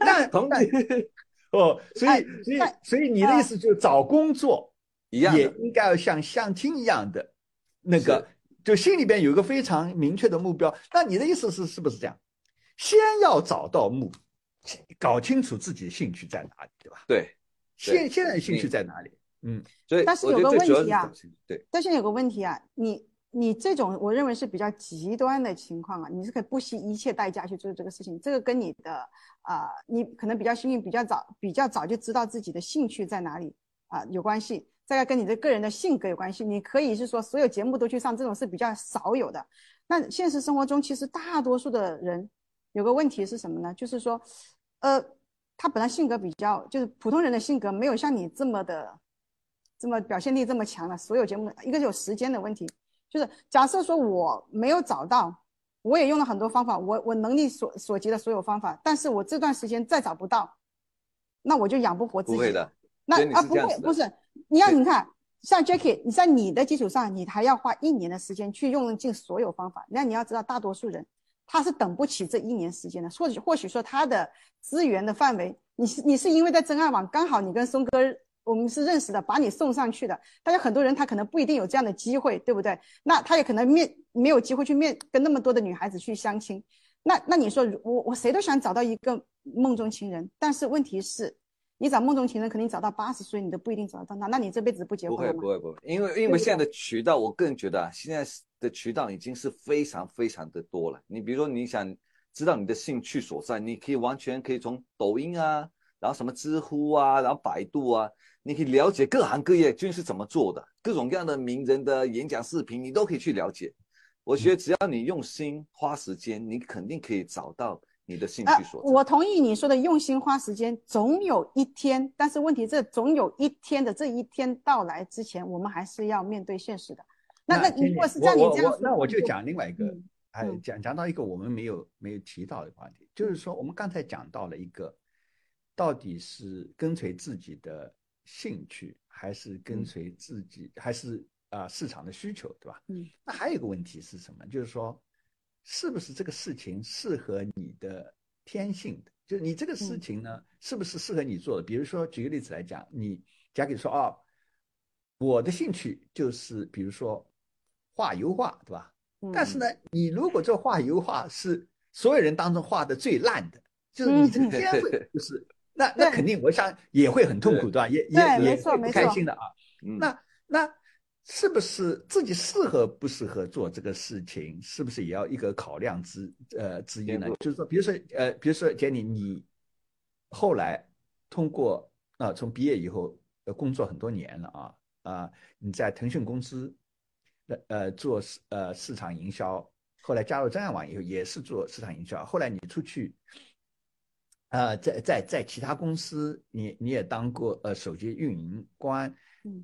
但同理 哦，所以所以所以你的意思就是找工作一样，也应该要像相亲一样的那个。就心里边有一个非常明确的目标，那你的意思是是不是这样？先要找到目，搞清楚自己的兴趣在哪里，对吧？对，现现在兴趣在哪里？嗯，所以但是有个问题啊，对，但是有个问题啊，你你这种我认为是比较极端的情况啊，你是可以不惜一切代价去做这个事情，这个跟你的啊，你可能比较幸运，比较早比较早就知道自己的兴趣在哪里啊有关系。大概跟你的个人的性格有关系，你可以是说所有节目都去上，这种是比较少有的。那现实生活中，其实大多数的人有个问题是什么呢？就是说，呃，他本来性格比较，就是普通人的性格没有像你这么的，这么表现力这么强了。所有节目，一个是有时间的问题，就是假设说我没有找到，我也用了很多方法，我我能力所所及的所有方法，但是我这段时间再找不到，那我就养不活自己。不会的。那啊不会不是，你要你看像 Jackie，你在你的基础上，你还要花一年的时间去用尽所有方法。那你要知道，大多数人他是等不起这一年时间的。或许或许说他的资源的范围，你是你是因为在真爱网刚好你跟松哥我们是认识的，把你送上去的。但是很多人他可能不一定有这样的机会，对不对？那他也可能面没有机会去面跟那么多的女孩子去相亲。那那你说我我谁都想找到一个梦中情人，但是问题是。你找梦中情人，肯定找到八十岁，你都不一定找得到他。那你这辈子不结婚不会，不会，不会，因为因为现在的渠道，我个人觉得啊，现在的渠道已经是非常非常的多了。你比如说，你想知道你的兴趣所在，你可以完全可以从抖音啊，然后什么知乎啊，然后百度啊，你可以了解各行各业究竟是怎么做的，各种各样的名人的演讲视频，你都可以去了解。我觉得只要你用心花时间，你肯定可以找到。你的兴趣所在，我同意你说的用心花时间，总有一天。但是问题，这总有一天的这一天到来之前，我们还是要面对现实的。那那如果是像你这样，那我就讲另外一个，哎，讲讲到一个我们没有没有提到的话题，就是说我们刚才讲到了一个，到底是跟随自己的兴趣，还是跟随自己，还是啊市场的需求，对吧？嗯。那还有一个问题是什么？就是说。是不是这个事情适合你的天性的？就是你这个事情呢，是不是适合你做的？比如说，举个例子来讲，你假给说啊，我的兴趣就是比如说画油画，对吧？但是呢，你如果这画油画是所有人当中画的最烂的，就是你这个天赋 就是，那那肯定我想也会很痛苦，对吧？也也也不开心的啊。那那。是不是自己适合不适合做这个事情？是不是也要一个考量之呃之一呢？就是说，比如说呃，比如说杰尼，你后来通过啊，从毕业以后呃工作很多年了啊啊，你在腾讯公司呃呃做市呃市场营销，后来加入真爱网以后也是做市场营销，后来你出去啊，在在在其他公司，你你也当过呃手机运营官。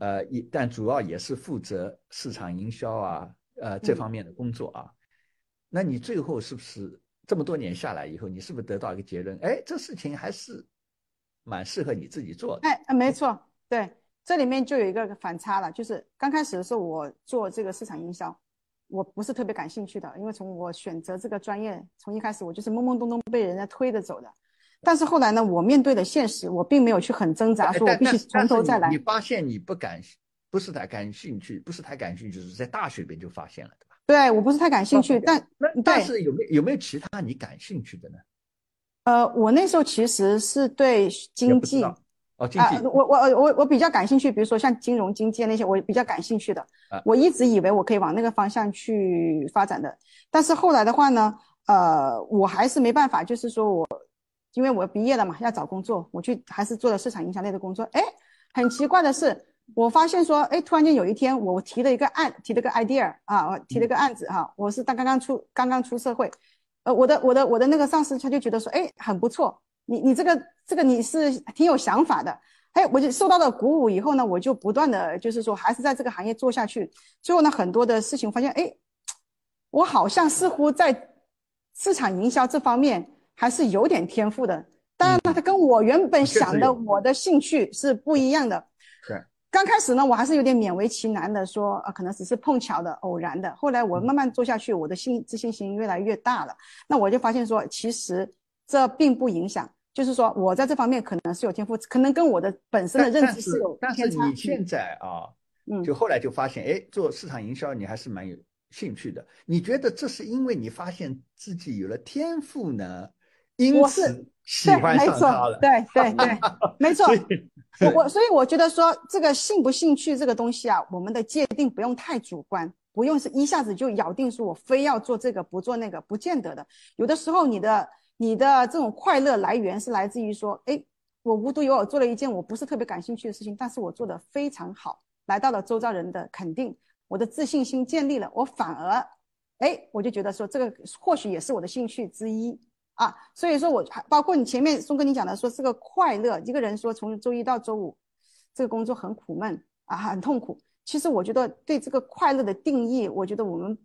呃，也但主要也是负责市场营销啊，呃这方面的工作啊。那你最后是不是这么多年下来以后，你是不是得到一个结论？哎，这事情还是蛮适合你自己做的。哎，没错，对，这里面就有一个反差了，就是刚开始的时候我做这个市场营销，我不是特别感兴趣的，因为从我选择这个专业，从一开始我就是懵懵懂懂被人家推着走的。但是后来呢，我面对的现实，我并没有去很挣扎，说我必须从头再来。你发现你不感，不是太感兴趣，不是太感兴趣，就是在大学里边就发现了，对吧？对我不是太感兴趣，但但是有没有有没有其他你感兴趣的呢？呃，我那时候其实是对经济，哦，经济，我我我我比较感兴趣，比如说像金融、经济那些，我比较感兴趣的。我一直以为我可以往那个方向去发展的，但是后来的话呢，呃，我还是没办法，就是说我，因为我毕业了嘛，要找工作，我去还是做了市场营销类的工作。哎，很奇怪的是，我发现说，哎，突然间有一天，我提了一个案，提了个 idea 啊，我提了个案子哈，我是刚刚刚出刚刚出社会，呃，我的我的我的那个上司他就觉得说，哎，很不错。你你这个这个你是挺有想法的，哎，我就受到了鼓舞以后呢，我就不断的就是说还是在这个行业做下去。最后呢，很多的事情发现，哎，我好像似乎在市场营销这方面还是有点天赋的。当然呢，它跟我原本想的我的兴趣是不一样的。对，刚开始呢，我还是有点勉为其难的说，呃，可能只是碰巧的、偶然的。后来我慢慢做下去，我的信自信心越来越大了。那我就发现说，其实这并不影响。就是说，我在这方面可能是有天赋，可能跟我的本身的认知是有但是你现在啊，嗯，就后来就发现，哎，做市场营销你还是蛮有兴趣的。你觉得这是因为你发现自己有了天赋呢？因此喜欢上他了。对对对，没 错。我我所以我觉得说，这个兴不兴趣这个东西啊，我们的界定不用太主观，不用是一下子就咬定说我非要做这个不做那个，不见得的。有的时候你的。你的这种快乐来源是来自于说，哎，我无独有偶做了一件我不是特别感兴趣的事情，但是我做的非常好，来到了周遭人的肯定，我的自信心建立了，我反而，哎，我就觉得说这个或许也是我的兴趣之一啊。所以说，我还包括你前面松哥你讲的说是个快乐，一个人说从周一到周五，这个工作很苦闷啊，很痛苦。其实我觉得对这个快乐的定义，我觉得我们。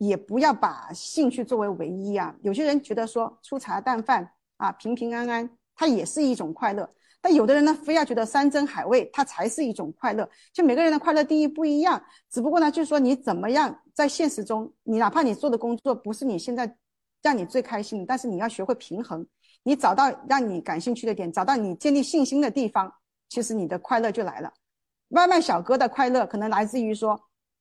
也不要把兴趣作为唯一啊！有些人觉得说粗茶淡饭啊，平平安安，它也是一种快乐。但有的人呢，非要觉得山珍海味，它才是一种快乐。就每个人的快乐定义不一样，只不过呢，就是说你怎么样在现实中，你哪怕你做的工作不是你现在让你最开心，但是你要学会平衡，你找到让你感兴趣的点，找到你建立信心的地方，其实你的快乐就来了。外卖小哥的快乐可能来自于说。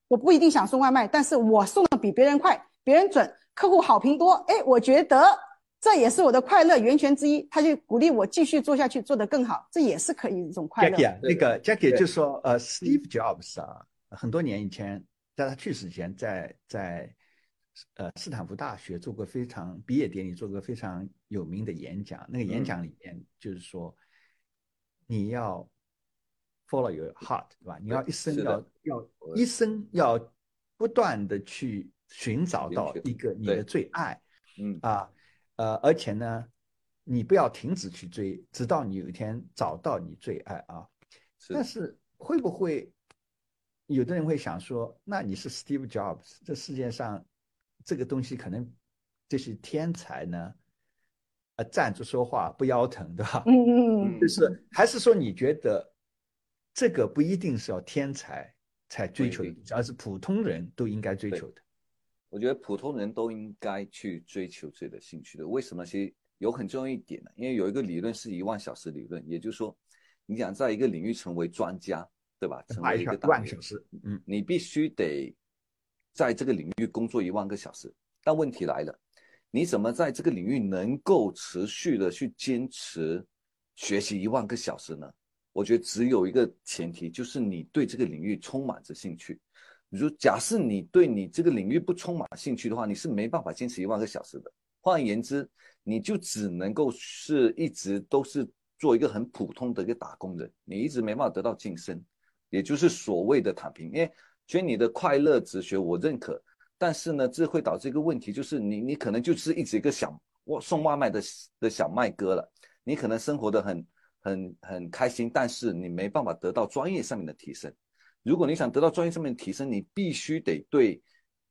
我不一定想送外卖，但是我送的比别人快，别人准，客户好评多，哎，我觉得这也是我的快乐源泉之一，他就鼓励我继续做下去，做得更好，这也是可以一种快乐。Jackie 啊，那个 Jackie 就说，呃，Steve Jobs 啊，很多年以前，在他去世前，在在呃斯坦福大学做过非常毕业典礼，做过非常有名的演讲，那个演讲里面就是说，你要。Follow your heart，对吧？你要一生要要一生要不断的去寻找到一个你的最爱，嗯啊呃，而且呢，你不要停止去追，直到你有一天找到你最爱啊。但是会不会有的人会想说，那你是 Steve Jobs，这世界上这个东西可能这些天才呢，呃，站着说话不腰疼，对吧？嗯嗯嗯，就是还是说你觉得？这个不一定是要天才才追求的，而是普通人都应该追求的。我觉得普通人都应该去追求自己的兴趣的。为什么？其实有很重要一点呢，因为有一个理论是一万小时理论，也就是说，你想在一个领域成为专家，对吧？成为一个大小时，嗯，你必须得在这个领域工作一万个小时。但问题来了，你怎么在这个领域能够持续的去坚持学习一万个小时呢？我觉得只有一个前提，就是你对这个领域充满着兴趣。如，假设你对你这个领域不充满兴趣的话，你是没办法坚持一万个小时的。换言之，你就只能够是一直都是做一个很普通的一个打工人，你一直没办法得到晋升，也就是所谓的躺平。因为觉得你的快乐哲学我认可，但是呢，这会导致一个问题，就是你你可能就是一直一个小我送外卖的的小麦哥了，你可能生活的很。很很开心，但是你没办法得到专业上面的提升。如果你想得到专业上面的提升，你必须得对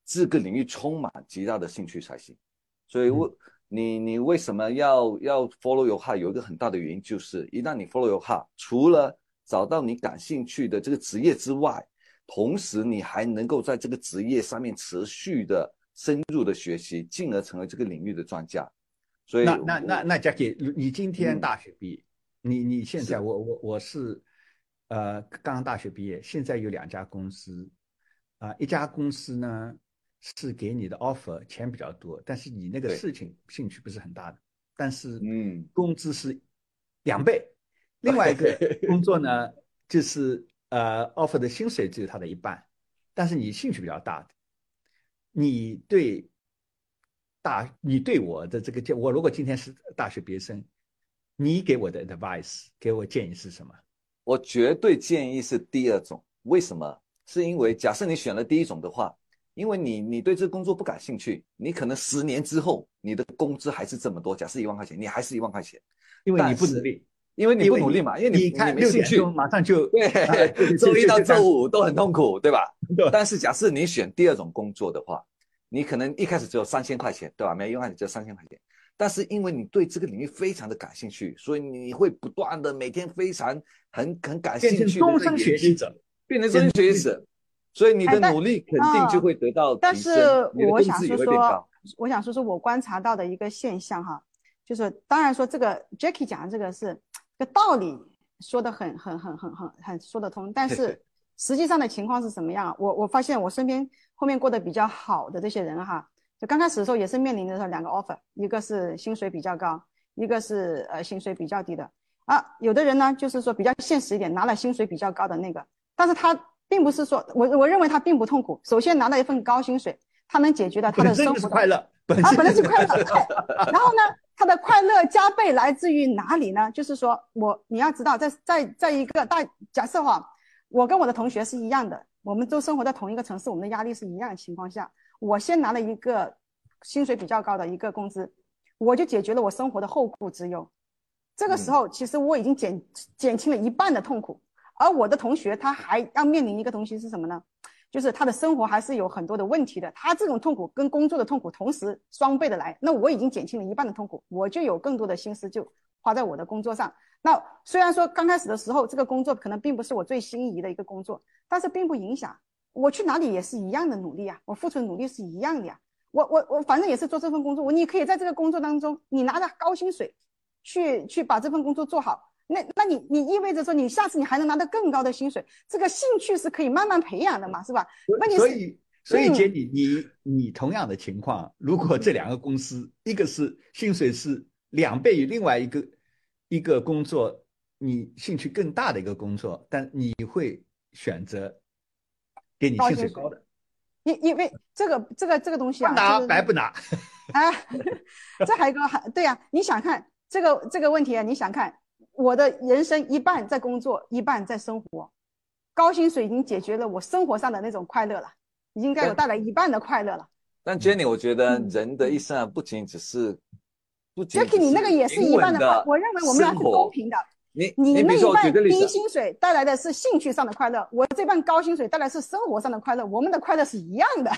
这个领域充满极大的兴趣才行。所以，我你你为什么要要 follow your heart？有一个很大的原因就是，一旦你 follow your heart，除了找到你感兴趣的这个职业之外，同时你还能够在这个职业上面持续的深入的学习，进而成为这个领域的专家。所以，那那那那 Jackie，你今天大学毕业？你你现在我我我是，呃，刚刚大学毕业，现在有两家公司，啊，一家公司呢是给你的 offer 钱比较多，但是你那个事情兴趣不是很大的，但是嗯，工资是两倍。另外一个工作呢，就是呃，offer 的薪水只有他的一半，但是你兴趣比较大的，你对大，你对我的这个建，我如果今天是大学毕业生，你给我的 advice，给我建议是什么？我绝对建议是第二种，为什么？是因为假设你选了第一种的话，因为你你对这个工作不感兴趣，你可能十年之后你的工资还是这么多，假设一万块钱，你还是一万块钱，因为你不努力，因为你不努力嘛，因为你你看没兴趣，马上就 对，周一到周五都很痛苦，对吧？但是假设你选第二种工作的话，你可能一开始只有三千块钱，对吧？每一万只有三千块钱。但是因为你对这个领域非常的感兴趣，所以你会不断的每天非常很很感兴趣，变成终身学习者，变成终身学习者，所以你的努力肯定就会得到提升，但是我想说说，我想说说我观察到的一个现象哈，就是当然说这个 Jackie 讲的这个是个道理，说的很很很很很很说得通，但是 实际上的情况是什么样？我我发现我身边后面过得比较好的这些人哈。就刚开始的时候也是面临着两个 offer，一个是薪水比较高，一个是呃薪水比较低的啊。有的人呢就是说比较现实一点，拿了薪水比较高的那个，但是他并不是说我我认为他并不痛苦。首先拿了一份高薪水，他能解决到他的生活快乐，啊，本来是快乐。然后呢，他的快乐加倍来自于哪里呢？就是说我你要知道，在在在一个大假设哈，我跟我的同学是一样的，我们都生活在同一个城市，我们的压力是一样的情况下。我先拿了一个薪水比较高的一个工资，我就解决了我生活的后顾之忧。这个时候，其实我已经减减轻了一半的痛苦。而我的同学他还要面临一个东西是什么呢？就是他的生活还是有很多的问题的。他这种痛苦跟工作的痛苦同时双倍的来，那我已经减轻了一半的痛苦，我就有更多的心思就花在我的工作上。那虽然说刚开始的时候这个工作可能并不是我最心仪的一个工作，但是并不影响。我去哪里也是一样的努力啊，我付出的努力是一样的呀。我我我反正也是做这份工作，我你可以在这个工作当中，你拿着高薪水，去去把这份工作做好。那那你你意味着说，你下次你还能拿到更高的薪水。这个兴趣是可以慢慢培养的嘛，是吧？问题所以所以姐，你你你同样的情况，如果这两个公司，一个是薪水是两倍于，另外一个一个工作你兴趣更大的一个工作，但你会选择？给你薪水高的，因因为这个这个这个东西啊，拿白不拿？啊，这还有个还对呀，你想看这个这个问题啊？你想看我的人生一半在工作，一半在生活，高薪水已经解决了我生活上的那种快乐了，应该有带来一半的快乐了。但 Jenny，我觉得人的一生啊，不仅只是，不仅 Jackie，你那个也是一半的快，我认为我们俩是公平的。你你那一半低薪水带来的是兴趣上的快乐，我这半高薪水带来是生活上的快乐，我们的快乐是一样的。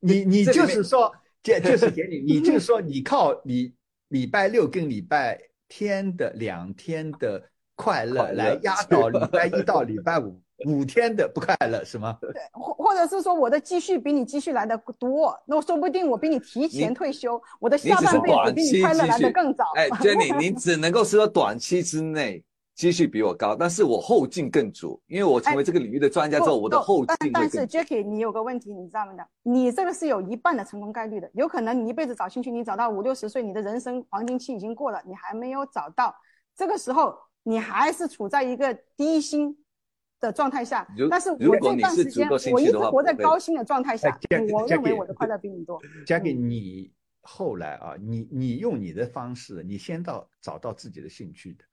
你 你就是说，就就是给你，你就是说，你靠你礼拜六跟礼拜天的两天的快乐来压倒礼拜 一到礼拜五。五天的不快乐是吗？对，或或者是说我的积蓄比你积蓄来的多，那说不定我比你提前退休，我的下半辈子比你快乐来的更早。哎，Jenny，你只能够说短期之内积蓄比我高，但是我后劲更足，因为我成为这个领域的专家之后，我的后劲但是 Jackie，你有个问题，你知道吗？你这个是有一半的成功概率的，有可能你一辈子找兴趣，你找到五六十岁，你的人生黄金期已经过了，你还没有找到，这个时候你还是处在一个低薪。的状态下，但是我这段时间我一直活在高薪的状态下，我认为我的快乐比你多。Jacky，你后来啊，你你用你的方式，你先到找到自己的兴趣的，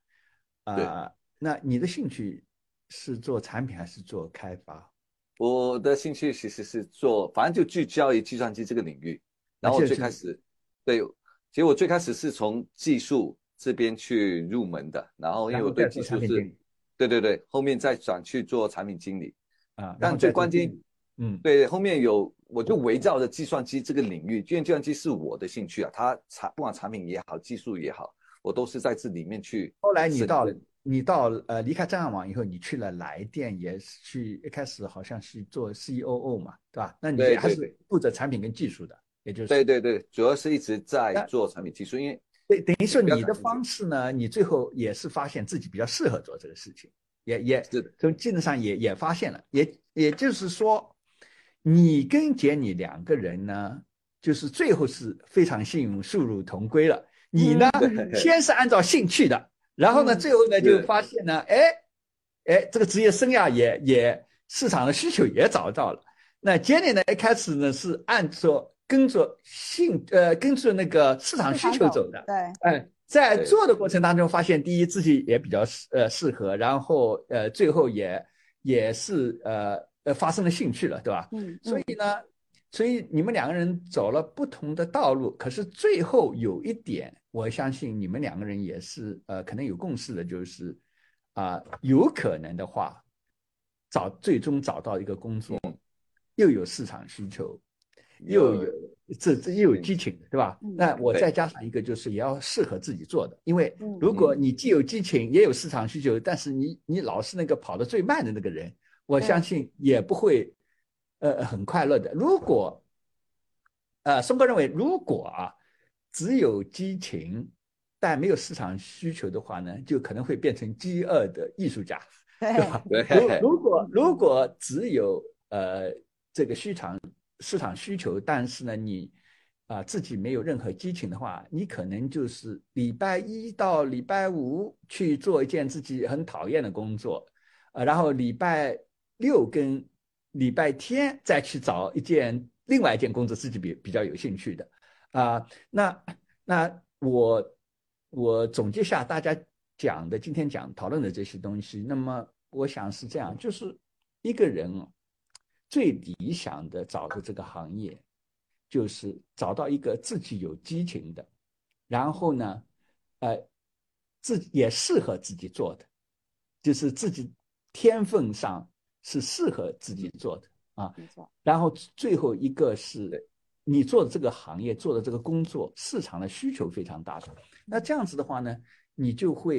啊，那你的兴趣是做产品还是做开发？我的兴趣其实是做，反正就聚焦于计算机这个领域。然后我最开始，对，其实我最开始是从技术这边去入门的，然后因为我对技术是。对对对，后面再转去做产品经理，啊，但最关键，嗯，对，后面有我就围绕着计算机这个领域，因为计算机是我的兴趣啊，它产不管产品也好，技术也好，我都是在这里面去。后来你到你到呃离开张亚网以后，你去了来电，也是去一开始好像是做 C O O 嘛，对吧？那你还是负责产品跟技术的，也就是对对对，主要是一直在做产品技术，因为。对，等于说你的方式呢，你最后也是发现自己比较适合做这个事情，也也是，从技能上也也发现了，也也就是说，你跟杰你两个人呢，就是最后是非常幸运，殊途同归了。你呢，先是按照兴趣的，然后呢，最后呢就发现呢，哎，哎，这个职业生涯也也市场的需求也找到了。那 Jenny 呢，一开始呢是按照跟着兴呃跟着那个市场需求走的，对，哎，在做的过程当中发现，第一自己也比较适呃适合，然后呃最后也也是呃呃发生了兴趣了，对吧？嗯，所以呢。所以你们两个人走了不同的道路，可是最后有一点，我相信你们两个人也是呃，可能有共识的，就是啊，有可能的话，找最终找到一个工作，又有市场需求，又有这这又有激情，对吧？那我再加上一个，就是也要适合自己做的，因为如果你既有激情，也有市场需求，但是你你老是那个跑得最慢的那个人，我相信也不会。呃，很快乐的。如果，呃，松哥认为，如果啊，只有激情，但没有市场需求的话呢，就可能会变成饥饿的艺术家，对吧？如 如果如果只有呃这个市场市场需求，但是呢，你啊自己没有任何激情的话，你可能就是礼拜一到礼拜五去做一件自己很讨厌的工作，呃，然后礼拜六跟礼拜天再去找一件另外一件工作自己比比较有兴趣的，啊，那那我我总结下大家讲的今天讲讨论的这些东西，那么我想是这样，就是一个人最理想的找的这个行业，就是找到一个自己有激情的，然后呢，呃，自己也适合自己做的，就是自己天分上。是适合自己做的啊，没错。然后最后一个是，你做的这个行业做的这个工作，市场的需求非常大的。那这样子的话呢，你就会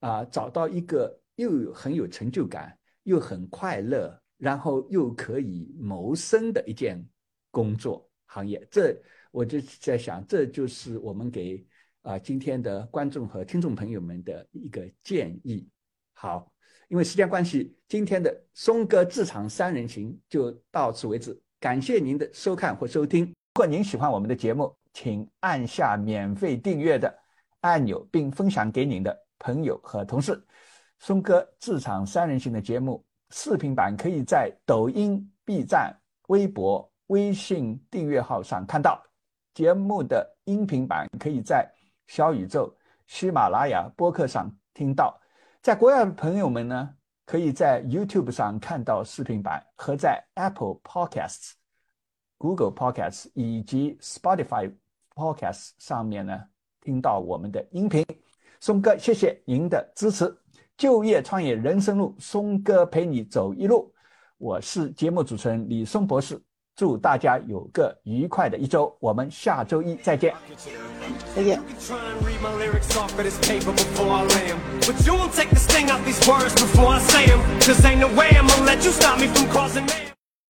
啊找到一个又有很有成就感，又很快乐，然后又可以谋生的一件工作行业。这我就在想，这就是我们给啊今天的观众和听众朋友们的一个建议。好。因为时间关系，今天的松哥职场三人行就到此为止。感谢您的收看或收听。如果您喜欢我们的节目，请按下免费订阅的按钮，并分享给您的朋友和同事。松哥职场三人行的节目视频版可以在抖音、B 站、微博、微信订阅号上看到，节目的音频版可以在小宇宙、喜马拉雅播客上听到。在国外的朋友们呢，可以在 YouTube 上看到视频版，和在 Apple Podcasts、Google Podcasts 以及 Spotify Podcasts 上面呢听到我们的音频。松哥，谢谢您的支持。就业创业人生路，松哥陪你走一路。我是节目主持人李松博士。祝大家有个愉快的一周，我们下周一再见。再见。But you won't take the sting out these words before I say them. Cause ain't no way I'm gonna let you stop me from crossing